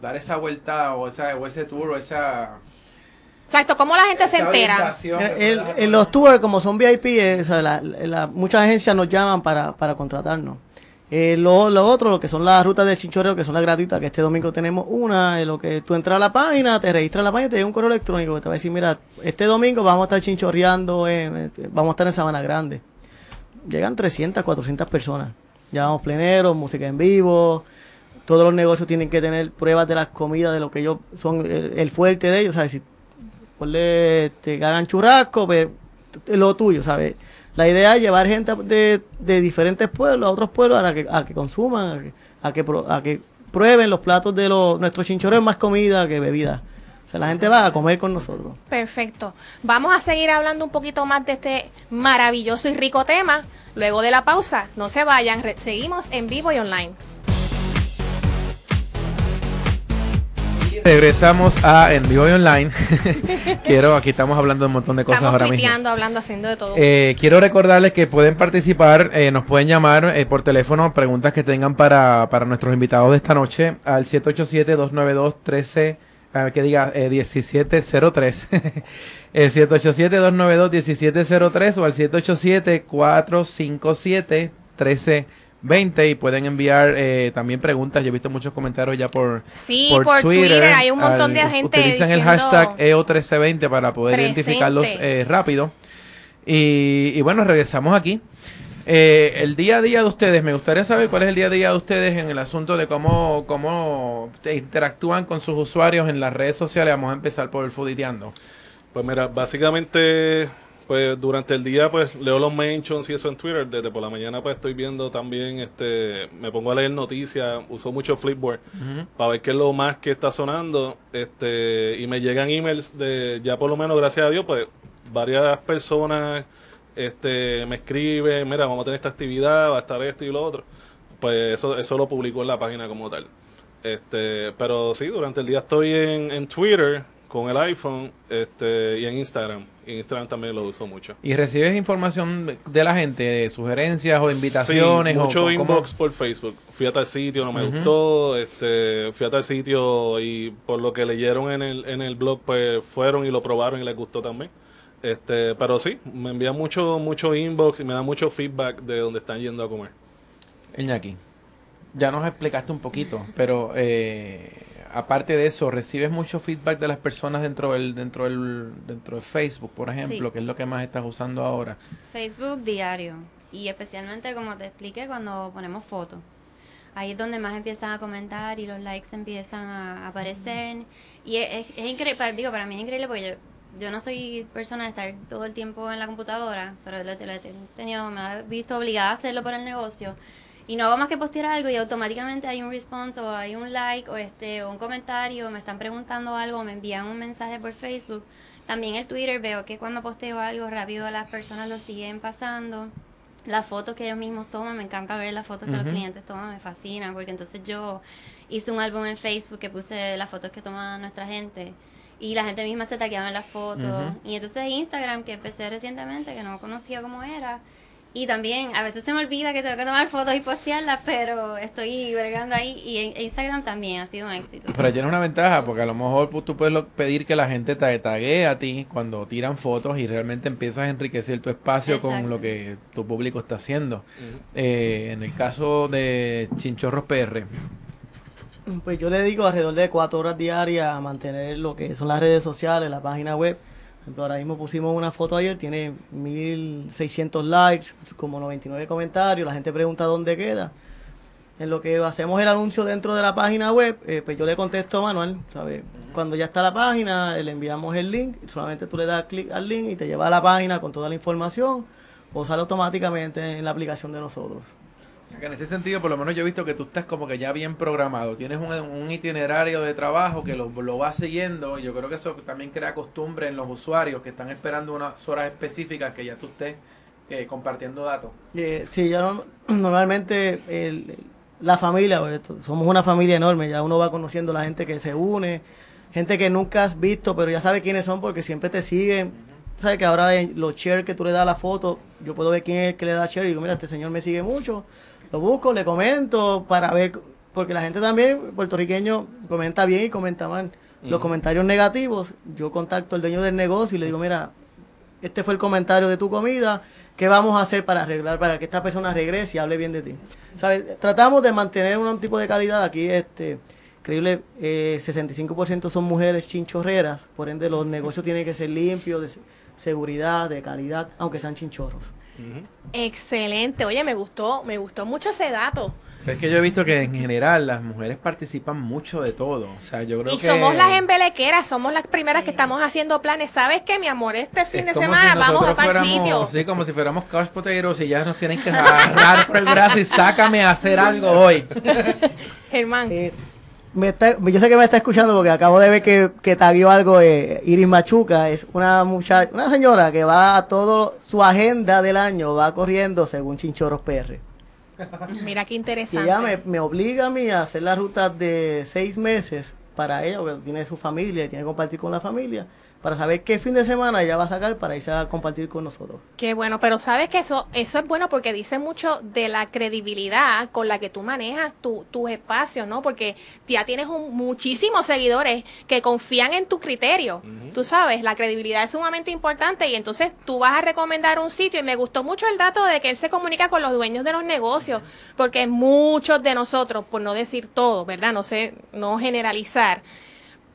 dar esa vuelta o esa, o ese tour o esa. Exacto, ¿cómo la gente se entera? El- los tours, como son VIP, eh, o sea, la- la- muchas agencias nos llaman para, para contratarnos. Eh, lo, lo otro, lo que son las rutas de chinchorreo, que son las gratuitas, que este domingo tenemos una, en lo que tú entras a la página, te registras en la página y te llega un correo electrónico que te va a decir, mira, este domingo vamos a estar chinchorreando, este, vamos a estar en Sabana Grande. Llegan 300, 400 personas. Llevamos pleneros, música en vivo, todos los negocios tienen que tener pruebas de las comidas, de lo que ellos son, el, el fuerte de ellos, ¿sabes? Si ponle, te hagan churrasco, pero t- lo tuyo, ¿sabes? La idea es llevar gente de, de diferentes pueblos a otros pueblos a que, a que consuman, a que, a que, prueben los platos de los, nuestros chinchorreos, más comida que bebida. O sea, la gente va a comer con nosotros. Perfecto. Vamos a seguir hablando un poquito más de este maravilloso y rico tema. Luego de la pausa, no se vayan, seguimos en vivo y online. Regresamos a En Vivo y Online. Quiero, aquí estamos hablando de un montón de cosas Estamos ahora mismo. tuiteando, hablando, haciendo de todo. Eh, quiero recordarles que pueden participar, eh, nos pueden llamar eh, por teléfono, preguntas que tengan para, para nuestros invitados de esta noche al 787-292-13, ah, que diga eh, 1703. el 787-292-1703 o al 787-457-1320 y pueden enviar eh, también preguntas. Yo he visto muchos comentarios ya por, Sí, por Twitter, hay un montón de gente Utilizan el hashtag E EO1320 para poder presente. identificarlos eh, rápido. Y, y bueno, regresamos aquí. Eh, el día a día de ustedes, me gustaría saber cuál es el día a día de ustedes en el asunto de cómo, cómo interactúan con sus usuarios en las redes sociales. Vamos a empezar por el Fuditeando. Pues mira, básicamente, pues durante el día pues leo los mentions y eso en Twitter. Desde por la mañana pues estoy viendo también, este, me pongo a leer noticias, uso mucho Flipboard para ver qué es lo más que está sonando. Este, y me llegan emails de, ya por lo menos gracias a Dios, pues varias personas este, me escriben, mira, vamos a tener esta actividad, va a estar esto y lo otro. Pues eso, eso lo publicó en la página como tal. Este, pero sí, durante el día estoy en, en Twitter con el iPhone este, y en Instagram. Instagram también lo uso mucho. ¿Y recibes información de la gente, sugerencias o invitaciones? Sí, mucho inbox por Facebook. Fui a tal sitio, no me gustó. Este, fui a tal sitio y por lo que leyeron en el, en el blog, pues fueron y lo probaron y les gustó también. Este, pero sí, me envían mucho, mucho inbox y me dan mucho feedback de donde están yendo a comer. Iñaki, ya nos explicaste un poquito, pero eh, aparte de eso, ¿recibes mucho feedback de las personas dentro del, dentro del, dentro de Facebook, por ejemplo, Sí. que es lo que más estás usando ahora? Facebook diario. Y especialmente, como te expliqué, cuando ponemos fotos. Ahí es donde más empiezan a comentar y los likes empiezan a aparecer. Y es, es, increíble, para, digo, para mí es increíble porque yo, yo no soy persona de estar todo el tiempo en la computadora, pero lo, lo he tenido, me he visto obligada a hacerlo por el negocio. Y no hago más que postear algo y automáticamente hay un response o hay un like o este o un comentario, me están preguntando algo, o me envían un mensaje por Facebook. También el Twitter veo que cuando posteo algo rápido las personas lo siguen pasando. Las fotos que ellos mismos toman, me encanta ver las fotos que los clientes toman, me fascina, porque entonces yo hice un álbum en Facebook que puse las fotos que toma nuestra gente y la gente misma se taqueaba en las fotos. Y entonces Instagram, que empecé recientemente, que no conocía cómo era, Y también, a veces se me olvida que tengo que tomar fotos y postearlas, pero estoy bregando ahí. Y en Instagram también ha sido un éxito. Pero tiene una ventaja, porque a lo mejor pues, tú puedes pedir que la gente te tague a ti cuando tiran fotos y realmente empiezas a enriquecer tu espacio con lo que tu público está haciendo. Eh, en el caso de Chinchorros PR, Pues yo le dedico alrededor de cuatro horas diarias a mantener lo que son las redes sociales, la página web. Por ejemplo, ahora mismo pusimos una foto ayer, tiene 1600 likes, como 99 comentarios, la gente pregunta dónde queda. En lo que hacemos el anuncio dentro de la página web, eh, pues yo le contesto a Manuel, ¿sabes? Cuando ya está la página, le enviamos el link, solamente tú le das clic al link y te lleva a la página con toda la información o sale automáticamente en la aplicación de nosotros. O sea que en este sentido, por lo menos yo he visto que tú estás como que ya bien programado. Tienes un, un itinerario de trabajo que lo, lo vas siguiendo. Y yo creo que eso también crea costumbre en los usuarios que están esperando unas horas específicas que ya tú estés eh, compartiendo datos. Eh, sí, ya no- normalmente el- la familia, pues, somos una familia enorme, ya uno va conociendo la gente que se une, gente que nunca has visto, pero ya sabe quiénes son porque siempre te siguen. Sabes que ahora en los share que tú le das a la foto, yo puedo ver quién es el que le da share y digo, mira, este señor me sigue mucho, lo busco, le comento para ver, porque la gente también, puertorriqueño, comenta bien y comenta mal. Los comentarios negativos, yo contacto al dueño del negocio y le digo, mira, este fue el comentario de tu comida, ¿qué vamos a hacer para arreglar, para que esta persona regrese y hable bien de ti? ¿Sabes? Tratamos de mantener un tipo de calidad aquí, este, increíble, eh, 65% son mujeres chinchorreras, por ende los negocios tienen que ser limpios, de se- seguridad, de calidad, aunque sean chinchorros. Excelente. Oye, me gustó, me gustó mucho ese dato. Es que yo he visto que en general las mujeres participan mucho de todo. O sea, yo creo Y que... somos las embelequeras, somos las primeras que estamos haciendo planes. ¿Sabes qué, mi amor? Este fin Es de semana si vamos a tal fuéramos- sitio. Sí, como si fuéramos couch potatoes y ya nos tienen que agarrar por el brazo y sácame a hacer algo hoy. Germán. Eh, me está- yo sé que me está escuchando porque acabo de ver que, que tagueó algo eh, Iris Machuca, es una muchacha, una señora que va a todo su agenda del año, va corriendo según Chinchorros PR. Mira qué Y interesante. ella me, me obliga a mí a hacer la ruta de seis meses para ella, porque tiene su familia y tiene que compartir con la familia, para saber qué fin de semana ella va a sacar para irse a compartir con nosotros. Qué bueno, pero sabes que eso, eso es bueno porque dice mucho de la credibilidad con la que tú manejas tu- tus espacios, ¿no? Porque ya tienes un- muchísimos seguidores que confían en tu criterio. Tú sabes, la credibilidad es sumamente importante y entonces tú vas a recomendar un sitio y me gustó mucho el dato de que él se comunica con los dueños de los negocios, porque muchos de nosotros, por no decir todo, ¿verdad? No sé, no generalizar,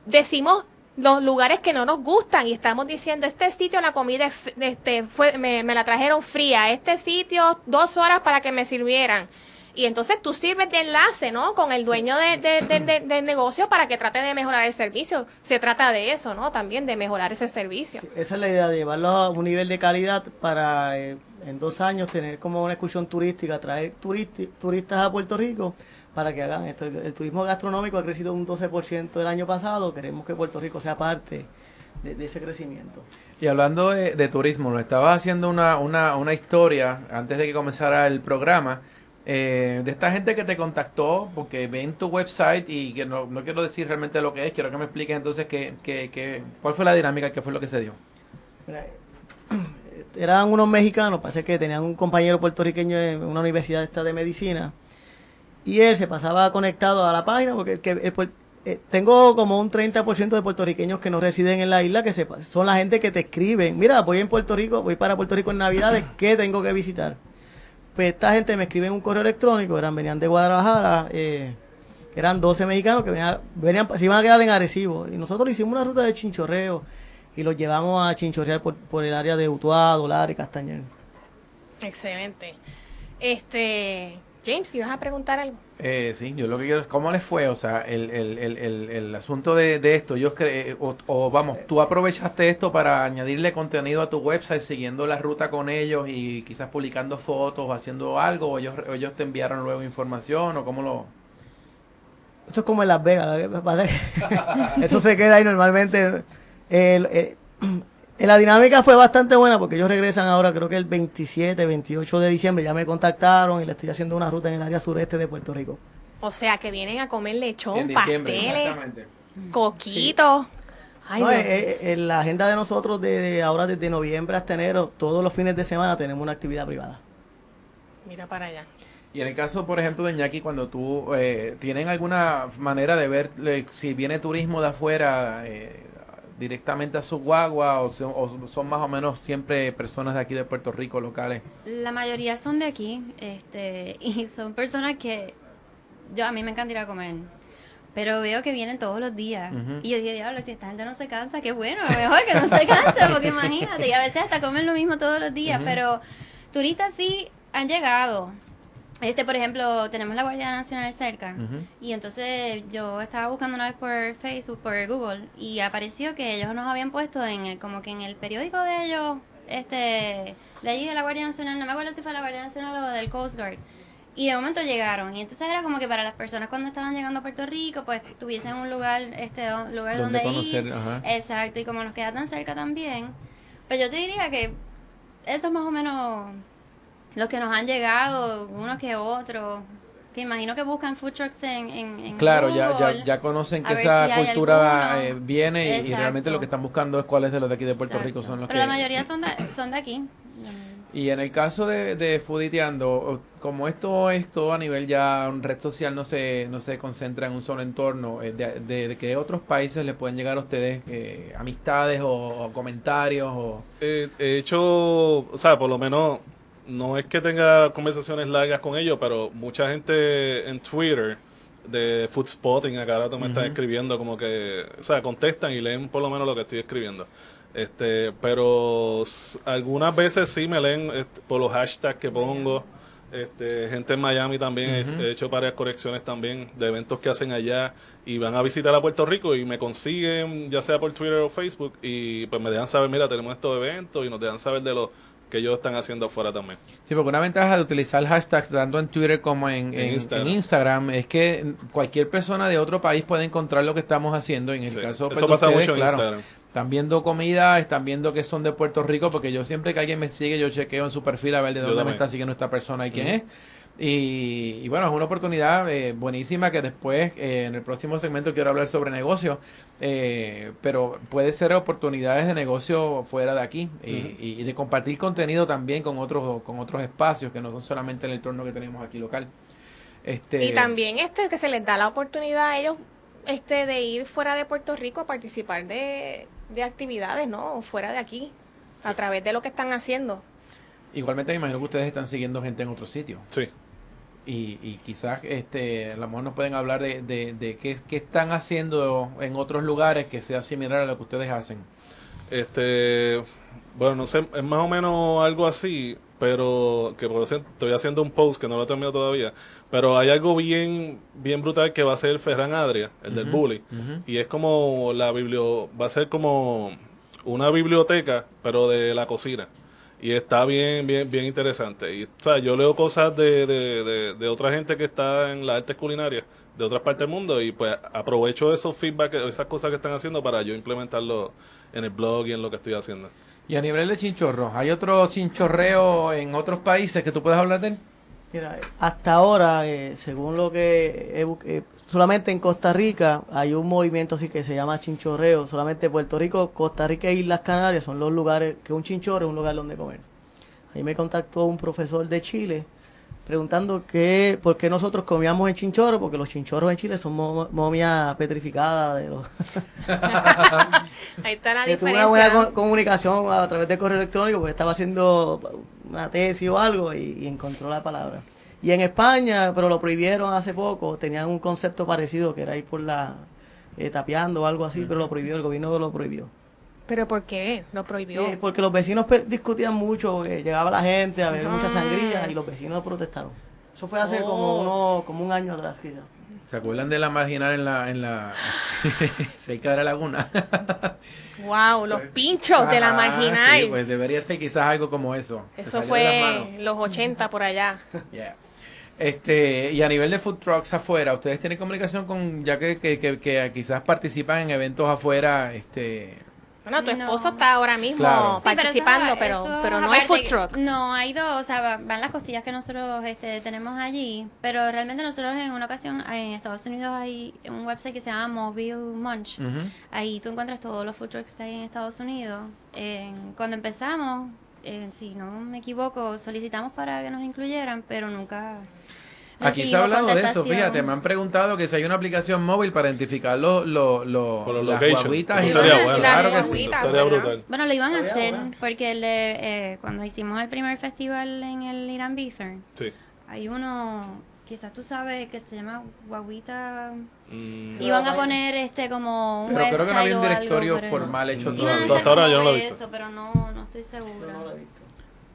decimos los lugares que no nos gustan y estamos diciendo este sitio la comida este fue me, me la trajeron fría este sitio dos horas para que me sirvieran y entonces tú sirves de enlace no con el dueño de- de- de- de- del negocio para que trate de mejorar el servicio. Se trata de eso no también de mejorar ese servicio. Esa es la idea, de llevarlo a un nivel de calidad para eh, en dos años tener como una excursión turística, traer turistas a Puerto Rico para que hagan esto. El, el turismo gastronómico ha crecido un 12% el año pasado, queremos que Puerto Rico sea parte de, de ese crecimiento. Y hablando de, de turismo, nos estabas haciendo una, una, una historia antes de que comenzara el programa eh, de esta gente que te contactó porque ven tu website y que no, no quiero decir realmente lo que es, quiero que me expliques entonces qué, qué, qué- cuál fue la dinámica, qué fue lo que se dio. Mira, eh, eran unos mexicanos, parece que tenían un compañero puertorriqueño en una universidad esta de medicina y él se pasaba conectado a la página porque el que- el eh, tengo como un 30% de puertorriqueños que no residen en la isla que sepa, son la gente que te escriben, mira, voy en Puerto Rico, voy para Puerto Rico en Navidades, ¿qué tengo que visitar? Pues esta gente me escribe en un correo electrónico, eran venían de Guadalajara, eh, eran 12 mexicanos que venían, venían, se iban a quedar en Arecibo. Y nosotros le hicimos una ruta de chinchorreo y los llevamos a chinchorrear por, por el área de Utuado, Lara y Castañer. excelente este James ibas a preguntar algo Eh, sí, yo lo que quiero es cómo les fue, o sea, el, el, el, el, el asunto de, de esto, yo cre o, o vamos, tú aprovechaste esto para añadirle contenido a tu website siguiendo la ruta con ellos y quizás publicando fotos o haciendo algo, o ellos, ellos te enviaron luego información o cómo lo... Esto es como en Las Vegas, eso se queda ahí normalmente. Eh, la dinámica fue bastante buena porque ellos regresan ahora, creo que el 27, 28 de diciembre, ya me contactaron y le estoy haciendo una ruta en el área sureste de Puerto Rico. o sea que vienen a comer lechón en pasteles coquitos Ay, No, eh, eh, en la agenda de nosotros de, de ahora desde noviembre hasta enero, todos los fines de semana tenemos una actividad privada. Mira para allá. Y en el caso, por ejemplo, de Ñaki, cuando tú, eh, ¿tienen alguna manera de ver eh, si viene turismo de afuera eh, directamente a su guagua o son, o son más o menos siempre personas de aquí de Puerto Rico, locales? La mayoría son de aquí, este, y son personas que yo a mí me encanta ir a comer. Pero veo que vienen todos los días. Y yo dije, diablo, si esta gente no se cansa, qué bueno, mejor que no se canse, porque imagínate, y a veces hasta comen lo mismo todos los días. Pero turistas sí han llegado. Este, por ejemplo, tenemos la Guardia Nacional cerca. Y entonces yo estaba buscando una vez por Facebook, por Google, y apareció que ellos nos habían puesto en el, como que en el periódico de ellos, este, de allí de la Guardia Nacional, no me acuerdo si fue la Guardia Nacional o del Coast Guard. Y de momento llegaron, y entonces era como que para las personas cuando estaban llegando a Puerto Rico, pues tuviesen un lugar, este, do- lugar Donde donde, conocer, ir. ajá. Exacto, y como nos queda tan cerca también, pues yo te diría que eso es más o menos los que nos han llegado, unos que otros, que imagino que buscan food trucks en, en, en Claro, ya, ya, ya conocen que esa si cultura eh, viene y- y, realmente lo que están buscando es cuáles de los de aquí de Puerto Exacto. Rico son los Pero que... la mayoría son de, son de aquí. Y en el caso de, de Fooditeando, como esto es todo a nivel ya un red social, no se, no se concentra en un solo entorno, eh, de, de, de que otros países les pueden llegar a ustedes eh, amistades o, o comentarios o... Eh, he hecho, o sea, por lo menos no es que tenga conversaciones largas con ellos, pero mucha gente en Twitter de Food Spotting acá rato me están escribiendo como que, o sea, contestan y leen por lo menos lo que estoy escribiendo. Este, pero algunas veces sí me leen este, por los hashtags que pongo. Este, gente en Miami también, he- hecho varias correcciones también de eventos que hacen allá y van a visitar a Puerto Rico y me consiguen ya sea por Twitter o Facebook y pues me dejan saber, mira, tenemos estos eventos y nos dejan saber de lo que ellos están haciendo afuera también. Sí, porque una ventaja de utilizar hashtags tanto en Twitter como en, En en- en Instagram. Es que cualquier persona de otro país puede encontrar lo que estamos haciendo. En el Sí, caso pues, Eso pasa ustedes, mucho en claro, Instagram. Están viendo comida, están viendo que son de Puerto Rico, porque yo siempre que alguien me sigue, yo chequeo en su perfil a ver de Yo dónde me está siguiendo esta persona y quién es. Y, y bueno, es una oportunidad eh, buenísima que después, eh, en el próximo segmento, quiero hablar sobre negocios, eh, pero puede ser oportunidades de negocio fuera de aquí y- y de compartir contenido también con otros, con otros espacios que no son solamente el entorno que tenemos aquí local. Este, Y también este que se les da la oportunidad a ellos este de ir fuera de Puerto Rico a participar de, de actividades, ¿no? Fuera de aquí, a través de lo que están haciendo. Igualmente me imagino que ustedes están siguiendo gente en otros sitios. Sí. Y, y quizás este, a lo mejor nos pueden hablar de, de, de qué, qué están haciendo en otros lugares que sea similar a lo que ustedes hacen. Este, bueno, no sé, es más o menos algo así, pero que por eso estoy haciendo un post que no lo he terminado todavía, pero hay algo bien bien brutal que va a ser Ferran Adria, el del bully, y es como la biblio, va a ser como una biblioteca, pero de la cocina. Y está bien, bien, bien interesante. Y, o sea, yo leo cosas de, de, de, de otra gente que está en las artes culinarias de otras partes del mundo y pues aprovecho esos feedback, esas cosas que están haciendo para yo implementarlo en el blog y en lo que estoy haciendo. Y a nivel de chinchorro, ¿hay otro chinchorreo en otros países que tú puedas hablar de él? Mira, hasta ahora, eh, según lo que he eh, solamente en Costa Rica hay un movimiento así que se llama chinchorreo. Solamente Puerto Rico, Costa Rica e Islas Canarias son los lugares que un chinchorro es un lugar donde comer. Ahí me contactó un profesor de Chile preguntando que, por qué nosotros comíamos en chinchorro, porque los chinchorros en Chile son mo- momias petrificadas de los Ahí está la que tuve una buena diferencia. co- comunicación a través de correo electrónico porque estaba haciendo una tesis o algo y, y encontró la palabra. Y en España, pero lo prohibieron hace poco, tenían un concepto parecido que era ir por la eh, tapeando o algo así, pero lo prohibió, el gobierno lo prohibió. ¿Pero por qué? Lo prohibió. Eh, porque los vecinos discutían mucho, eh, llegaba la gente a ver Ah. mucha sangría y los vecinos protestaron. Eso fue hace como Oh. uno, como un año atrás, quizás. ¿Se acuerdan de la marginal en la, en la cerca de la laguna? Wow, los pinchos de la marginal. sí, pues debería ser quizás algo como eso. Eso fue los 80 por allá. Yeah. Este, y a nivel de food trucks afuera, ¿ustedes tienen comunicación con, ya que, que, que, que quizás participan en eventos afuera, este, Bueno, tu No. esposo está ahora mismo Claro. Sí, pero eso participando, pero, eso pero no hay food aparte. truck. No, hay dos, o sea, va- van las costillas que nosotros este, tenemos allí, pero realmente nosotros en una ocasión en Estados Unidos hay un website que se llama Mobile Munch. ujú, Ahí tú encuentras todos los food trucks que hay en Estados Unidos. En- cuando empezamos, eh, si no me equivoco, solicitamos para que nos incluyeran, pero nunca... Aquí se ha hablado de eso, fíjate, me han preguntado que si hay una aplicación móvil para identificar los, los, los, Por los las guaguitas y sería bueno. Claro que. Bueno, lo iban a hacer porque el de, eh, cuando hicimos el primer festival en el Irán Bithorn, Sí. hay uno, quizás tú sabes, que se llama Guaguita. Mm, Iban a poner este como un Pero creo que no había un directorio algo, formal hecho No, a todavía. hasta ahora yo no lo he visto. eso, pero no, no estoy segura.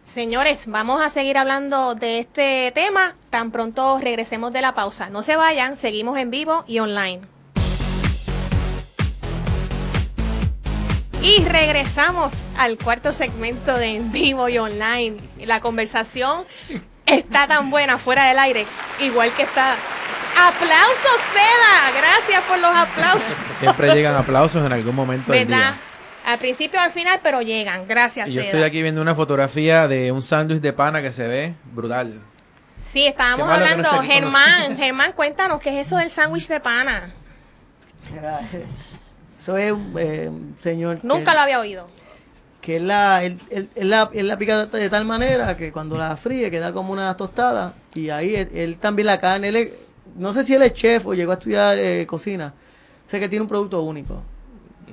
Señores, vamos a seguir hablando de este tema tan pronto regresemos de la pausa. No se vayan, seguimos en vivo y online. Y regresamos al cuarto segmento de en vivo y online. La conversación está tan buena fuera del aire, igual que está. ¡Aplausos, Seda! Gracias por los aplausos. Siempre llegan aplausos en algún momento del ¿Verdad? día. Al principio o al final, pero llegan. Gracias, Y yo estoy aquí viendo una fotografía de un sándwich de pana que se ve brutal. Sí, estábamos no hablando. Germán, Germán, cuéntanos qué es eso del sándwich de pana. Eso es un eh, señor que- Nunca lo había oído. que él la, él, él- él la, él la pica de, de tal manera que cuando la fríe queda como una tostada y ahí él, él también la carne, él es- no sé si él es chef o llegó a estudiar eh, cocina, sé que tiene un producto único.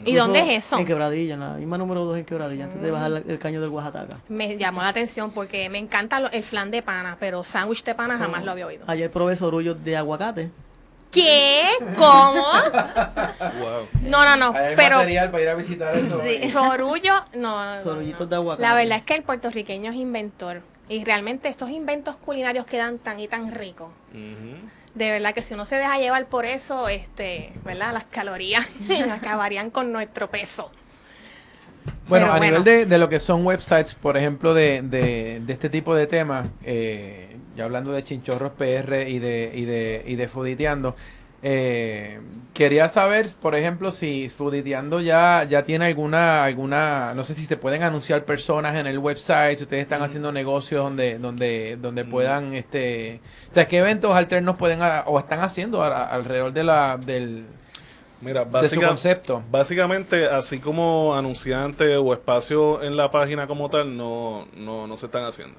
¿Y dónde es eso? En Quebradilla, en la misma número 2 en Quebradilla, antes de bajar el caño del Oaxaca. Me llamó la atención porque me encanta lo- el flan de pana, pero sándwich de pana jamás lo había oído. Ayer probé sorullos de aguacate. ¿Qué? ¿Cómo? wow. No, no, no. Hay Pero material para ir a visitar eso. sorullo, no. Sorullitos no. de aguacate. La verdad es que el puertorriqueño es inventor. Y realmente estos inventos culinarios quedan tan y tan ricos. Ujú. De verdad que si uno se deja llevar por eso, este, ¿verdad? Las calorías acabarían con nuestro peso. Bueno, Pero a bueno. nivel de, de lo que son websites, por ejemplo, de, de, de este tipo de temas, eh, ya hablando de Chinchorros PR y de, y de, y de Fooditeando, eh, quería saber, por ejemplo, si Fooditeando ya, ya tiene alguna, alguna, no sé si se pueden anunciar personas en el website, si ustedes están haciendo negocios donde, donde, donde puedan, este, o sea, qué eventos alternos pueden, a- o están haciendo a- a- alrededor de la, del, Mira, de su concepto. Básicamente, así como anunciante o espacio en la página como tal, no, no, no se están haciendo.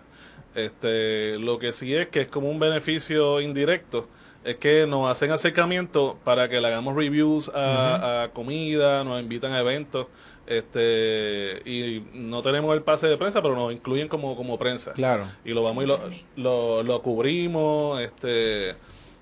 Este, lo que sí es que es como un beneficio indirecto, es que nos hacen acercamiento para que le hagamos reviews a, a comida, nos invitan a eventos, este, y no tenemos el pase de prensa, pero nos incluyen como, como prensa Claro. y lo vamos y lo, lo, lo cubrimos, este,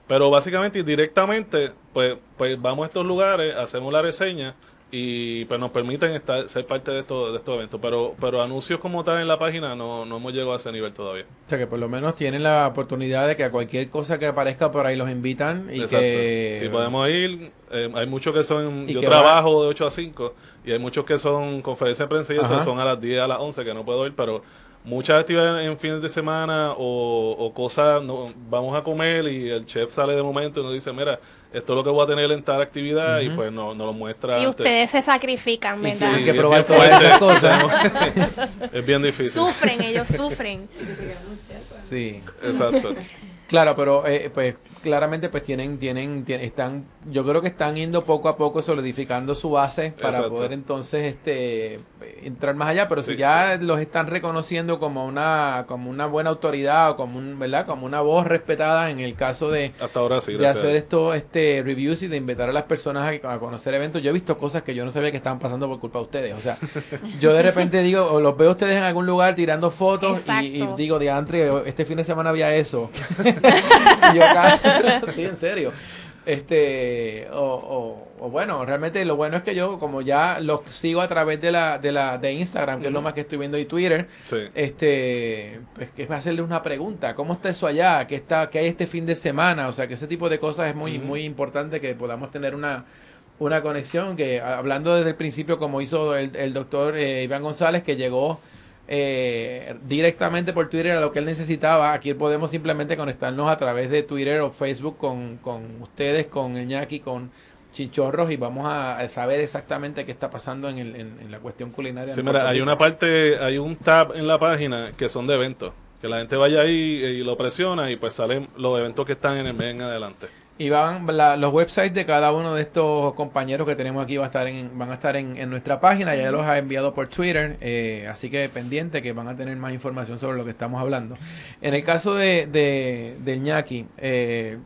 pero básicamente y directamente, pues, pues vamos a estos lugares, hacemos la reseña y pues nos permiten estar, ser parte de estos, de estos eventos, pero, pero anuncios como tal en la página no, no hemos llegado a ese nivel todavía. O sea que por lo menos tienen la oportunidad de que a cualquier cosa que aparezca por ahí los invitan y Exacto. que Si podemos ir, eh, hay muchos que son, yo que trabajo de 8 a 5 y hay muchos que son conferencias de prensa y eso son a las 10, a las 11 que no puedo ir, pero muchas actividades en fines de semana o, o cosas, no, vamos a comer y el chef sale de momento y nos dice, mira, esto es lo que voy a tener en tal actividad y pues no, nos lo muestra. Y antes. ustedes se sacrifican, sí, ¿verdad? hay que es probar bien todas esas cosas. es bien difícil. Sufren, ellos sufren. Sí. Exacto. Claro, pero eh, pues claramente pues tienen, tienen, tien- están, yo creo que están yendo poco a poco solidificando su base para Exacto. poder entonces este entrar más allá, pero si Sí, ya los están reconociendo como una, como una buena autoridad o como un, ¿verdad? como una voz respetada en el caso de, Hasta ahora sí, de hacer esto este reviews y de invitar a las personas a, a conocer eventos. Yo he visto cosas que yo no sabía que estaban pasando por culpa de ustedes. O sea, yo de repente digo, o los veo a ustedes en algún lugar tirando fotos y, digo, diantre, este fin de semana había eso. y yo acá, sí, en serio. Este, o, o- o bueno, realmente lo bueno es que yo, como ya los sigo a través de la, de la, de Instagram, que es lo más que estoy viendo y Twitter, Sí. este, pues que es hacerle una pregunta, ¿cómo está eso allá? ¿Qué está, qué hay este fin de semana? O sea, que ese tipo de cosas es muy, muy importante que podamos tener una, una conexión, que hablando desde el principio, como hizo el, el doctor eh, Iván González, que llegó eh, directamente por Twitter a lo que él necesitaba, aquí podemos simplemente conectarnos a través de Twitter o Facebook con, con ustedes, con el Ñaki, con Chinchorros y vamos a, saber exactamente qué está pasando en, el, en, en la cuestión culinaria. Sí, mira, hay una parte, hay un tab en la página que son de eventos. Que la gente vaya ahí y lo presiona y pues salen los eventos que están en el mes en adelante. Y van la- los websites de cada uno de estos compañeros que tenemos aquí va a estar en, van a estar en, en nuestra página. Ya los ha enviado por Twitter, eh, así que pendiente que van a tener más información sobre lo que estamos hablando. En el caso de, de, del ñaki, eh,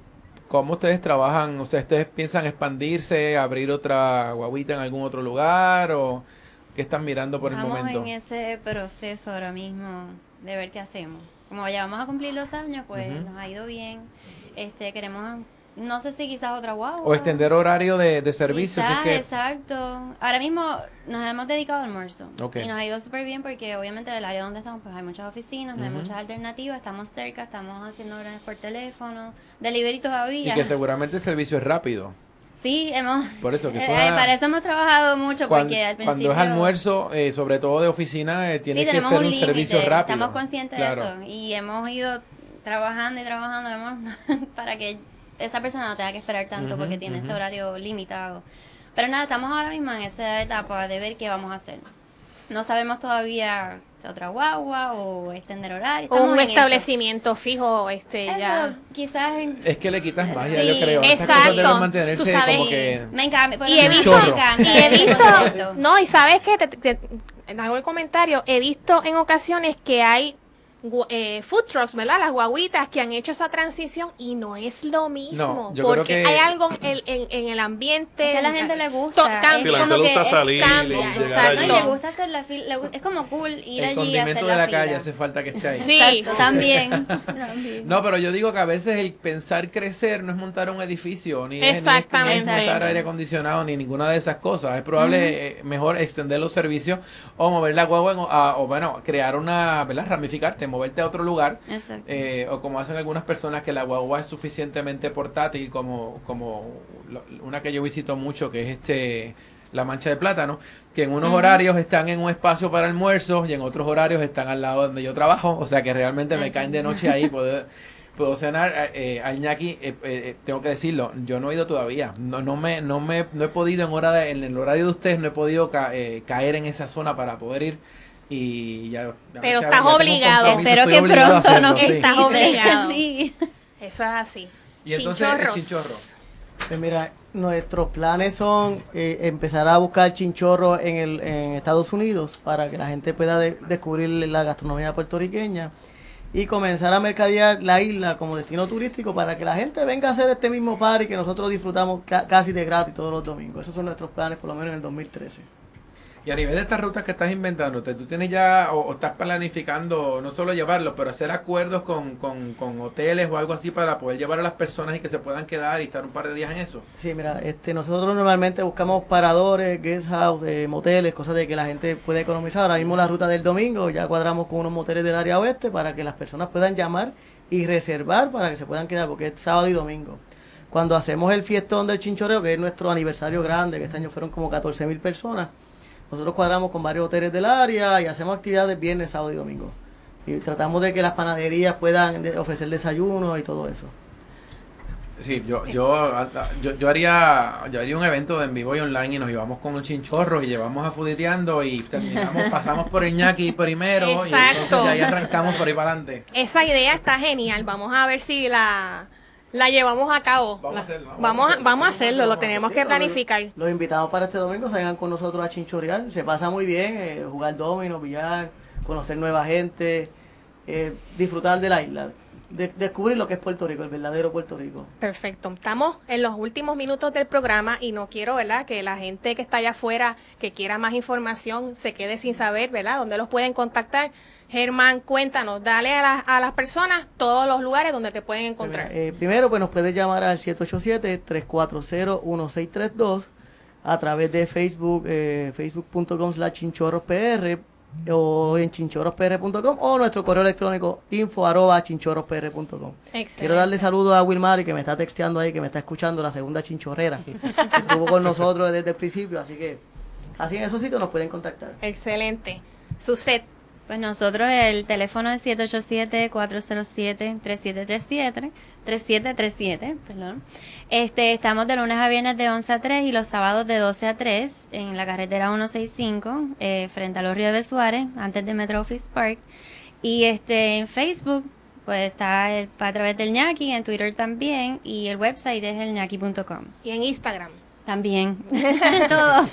¿cómo ustedes trabajan? O sea, ¿ustedes piensan expandirse, abrir otra guaguita en algún otro lugar o qué están mirando por el Estamos momento? en ese proceso ahora mismo de ver qué hacemos. Como ya vamos a cumplir los años, pues nos ha ido bien. Este, queremos, no sé si quizás otra guagua. O extender horario de, de servicio, si es Quizás, que exacto. Ahora mismo nos hemos dedicado al almuerzo. Y nos ha ido súper bien porque obviamente en el área donde estamos pues hay muchas oficinas, no hay muchas alternativas, estamos cerca, estamos haciendo órdenes por teléfono, delivery todavía. y que seguramente el servicio es rápido. Sí, hemos... Por eso que eh, para eso hemos trabajado mucho Cuan- porque al cuando, principio... es almuerzo, eh, sobre todo de oficina, eh, tiene sí, que ser un, servicio rápido. Estamos conscientes Claro. de eso y hemos ido trabajando y trabajando hemos- para que esa persona no tenga que esperar tanto Ujú, porque tiene ese ujú. horario limitado. Pero nada, estamos ahora mismo en esa etapa de ver qué vamos a hacer. No sabemos todavía si otra guagua o extender horario. O un en eso. establecimiento fijo, este, Eso, ya. quizás en- Es que le quitas magia, Sí, yo creo. Exacto. deben Tú mantenerse sabes, como que... me encanta. Y he visto, y he visto, no, y sabes que te, te- te hago el comentario, he visto en ocasiones que hay eh, food trucks, ¿verdad? Las guaguitas que han hecho esa transición y no es lo mismo, No, yo porque creo que- hay algo en, en- en el ambiente. Es que a la gente le gusta. Cambia. Sí, la gente como le gusta que salir cambia, y exacto. Y le gusta hacer la fila. Es como cool ir el allí y condimento hacer de la, la fila. calle hace falta que esté ahí. Sí. Exacto, también. también. No, pero yo digo que a veces el pensar crecer no es montar un edificio, ni es, ni es- montar aire acondicionado, ni ninguna de esas cosas. Es probable eh, mejor extender los servicios o mover la guagua en- a- o bueno, crear una, ¿verdad? Ramificarte, moverte a otro lugar. Eh, o como hacen algunas personas que la guagua es suficientemente portátil como, como lo- una que yo visito mucho que es este la mancha de plátano, que en unos horarios están en un espacio para almuerzos y en otros horarios están al lado donde yo trabajo, o sea que realmente me caen de noche ahí, puedo, puedo cenar. Eh, eh, al ñaki, eh, eh, tengo que decirlo, yo no he ido todavía, no, no me, no me, no he podido en hora de- en el horario de ustedes, no he podido ca- eh, caer en esa zona para poder ir y ya, Pero estás ya obligado. Espero que obligado pronto sí. Estás obligado. Sí. Eso es así. Y entonces Chinchorros. el chinchorro. Pues mira, nuestros planes son eh, empezar a buscar chinchorros en, el, en Estados Unidos para que la gente pueda de- descubrir la gastronomía puertorriqueña y comenzar a mercadear la isla como destino turístico para que la gente venga a hacer este mismo party que nosotros disfrutamos ca- casi de gratis todos los domingos. Esos son nuestros planes por lo menos en el 2013. Y a nivel de estas rutas que estás inventando, ¿tú tienes ya o, estás planificando no solo llevarlo, pero hacer acuerdos con, con, con hoteles o algo así para poder llevar a las personas y que se puedan quedar y estar un par de días en eso? Sí, mira, este, nosotros normalmente buscamos paradores, guest house, eh, moteles, cosas de que la gente puede economizar. Ahora mismo la ruta del domingo ya cuadramos con unos moteles del área oeste para que las personas puedan llamar y reservar para que se puedan quedar, porque es sábado y domingo. Cuando hacemos el fiestón del chinchorreo, que es nuestro aniversario grande, que este año fueron como 14 mil personas, nosotros cuadramos con varios hoteles del área y hacemos actividades viernes, sábado y domingo. Y tratamos de que las panaderías puedan ofrecer desayuno y todo eso. Sí, yo, yo, yo, yo haría yo haría un evento de en vivo y online y nos llevamos con un chinchorro y llevamos a Fuditeando y terminamos, pasamos por el ñaki primero y entonces ahí arrancamos por ahí para adelante. Esa idea está genial. Vamos a ver si la, la llevamos a cabo. Vamos a hacerlo, vamos a Vamos a, hacerlo. vamos a hacerlo, lo tenemos que planificar. Los invitamos para este domingo, salgan con nosotros a chinchorear. Se pasa muy bien, eh, jugar domino, billar, conocer nueva gente, eh, disfrutar de la isla, de- descubrir lo que es Puerto Rico, el verdadero Puerto Rico. Perfecto. Estamos en los últimos minutos del programa y no quiero, ¿verdad? Que la gente que está allá afuera, que quiera más información, se quede sin saber, ¿verdad? ¿Dónde los pueden contactar? Germán, cuéntanos, dale a, las- a las personas todos los lugares donde te pueden encontrar. Eh, primero, pues nos puedes llamar al 787-340-1632 a través de Facebook, eh, facebook.com slash chinchorrospr o en chinchorrospr.com o nuestro correo electrónico info arroba chinchorrospr.com. Quiero darle saludos a Wilmary que me está texteando ahí, que me está escuchando la segunda chinchorrera. que Estuvo con nosotros desde el principio, así que así en esos sitios nos pueden contactar. Excelente. Suset, Pues nosotros el teléfono es 787-407-3737, 3737, perdón. Este, estamos de lunes a viernes de 11 a 3 y los sábados de 12 a 3 en la carretera 165, eh, frente a los ríos de Suárez, antes de Metro Office Park. Y este, en Facebook pues está el, a través del ñaki, en Twitter también, y el website es elñaki.com. Y en Instagram. También. Todo.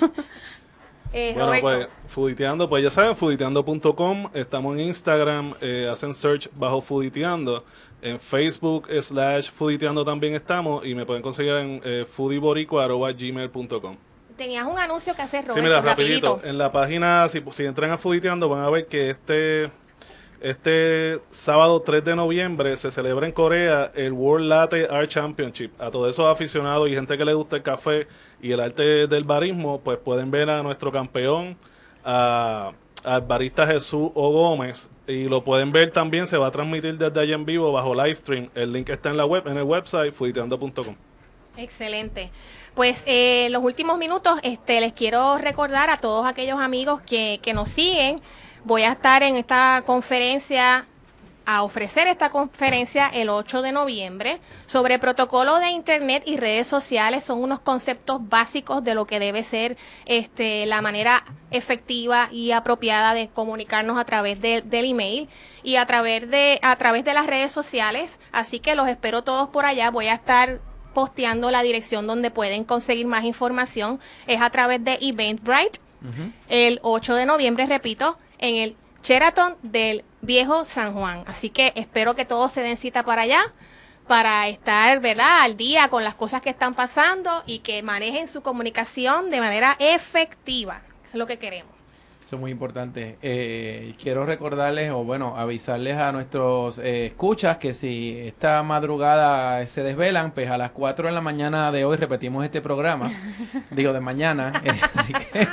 Eh, Bueno, Roberto. pues, Fuditeando, pues ya saben, fuditeando.com, estamos en Instagram, eh, hacen search bajo Fuditeando, en Facebook slash Fuditeando también estamos, y me pueden conseguir en eh, foodiboricua.gmail.com. Tenías un anuncio que hacer, Roberto, Sí, mira, rapidito. rapidito, en la página, si, si entran a Fuditeando, van a ver que este, este sábado 3 de noviembre se celebra en Corea el World Latte Art Championship. A todos esos aficionados y gente que le gusta el café y el arte del barismo, pues pueden ver a nuestro campeón, al barista Jesús O. Gómez. Y lo pueden ver también, se va a transmitir desde allá en vivo bajo live stream. El link está en la web, en el website, fuditeando.com. Excelente. Pues eh, los últimos minutos este, les quiero recordar a todos aquellos amigos que, que nos siguen. Voy a estar en esta conferencia, a ofrecer esta conferencia el 8 de noviembre sobre protocolo de Internet y redes sociales. Son unos conceptos básicos de lo que debe ser este, la manera efectiva y apropiada de comunicarnos a través de- del email y a través, de, a través de las redes sociales. Así que los espero todos por allá. Voy a estar posteando la dirección donde pueden conseguir más información. Es a través de Eventbrite el 8 de noviembre, repito, en el Sheraton del Viejo San Juan. Así que espero que todos se den cita para allá para estar, ¿verdad?, al día con las cosas que están pasando y que manejen su comunicación de manera efectiva. Eso es lo que queremos. Eso es muy importante. Eh, quiero recordarles, o bueno, avisarles a nuestros eh, escuchas que si esta madrugada se desvelan, pues a las 4 de la mañana de hoy repetimos este programa. digo, de mañana. eh, así que-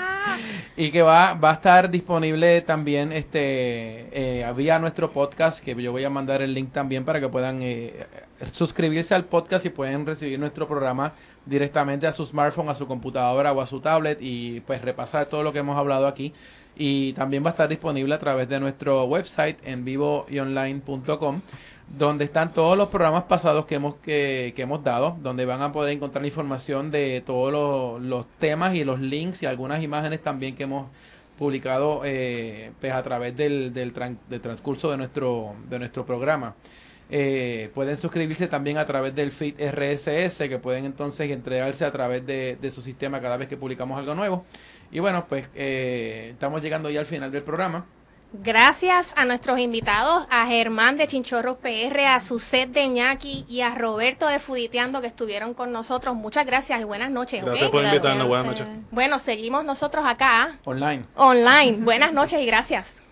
y que va, va a estar disponible también este eh, vía nuestro podcast, que yo voy a mandar el link también para que puedan eh, suscribirse al podcast y pueden recibir nuestro programa directamente a su smartphone, a su computadora o a su tablet y pues repasar todo lo que hemos hablado aquí. Y también va a estar disponible a través de nuestro website en vivo y online.com donde están todos los programas pasados que hemos que, que hemos dado, donde van a poder encontrar información de todos los, los temas y los links y algunas imágenes también que hemos publicado eh, pues a través del, del, tran- del transcurso de nuestro de nuestro programa. Eh, pueden suscribirse también a través del feed RSS, que pueden entonces entregarse a través de, de su sistema cada vez que publicamos algo nuevo. Y bueno, pues eh, estamos llegando ya al final del programa. Gracias a nuestros invitados, a Germán de Chinchorros PR, a Suset de Ñaki y a Roberto de Fuditeando que estuvieron con nosotros. Muchas gracias y buenas noches. Gracias por invitarnos. Buenas noches. Bueno, seguimos nosotros acá Online. online. Buenas noches y gracias.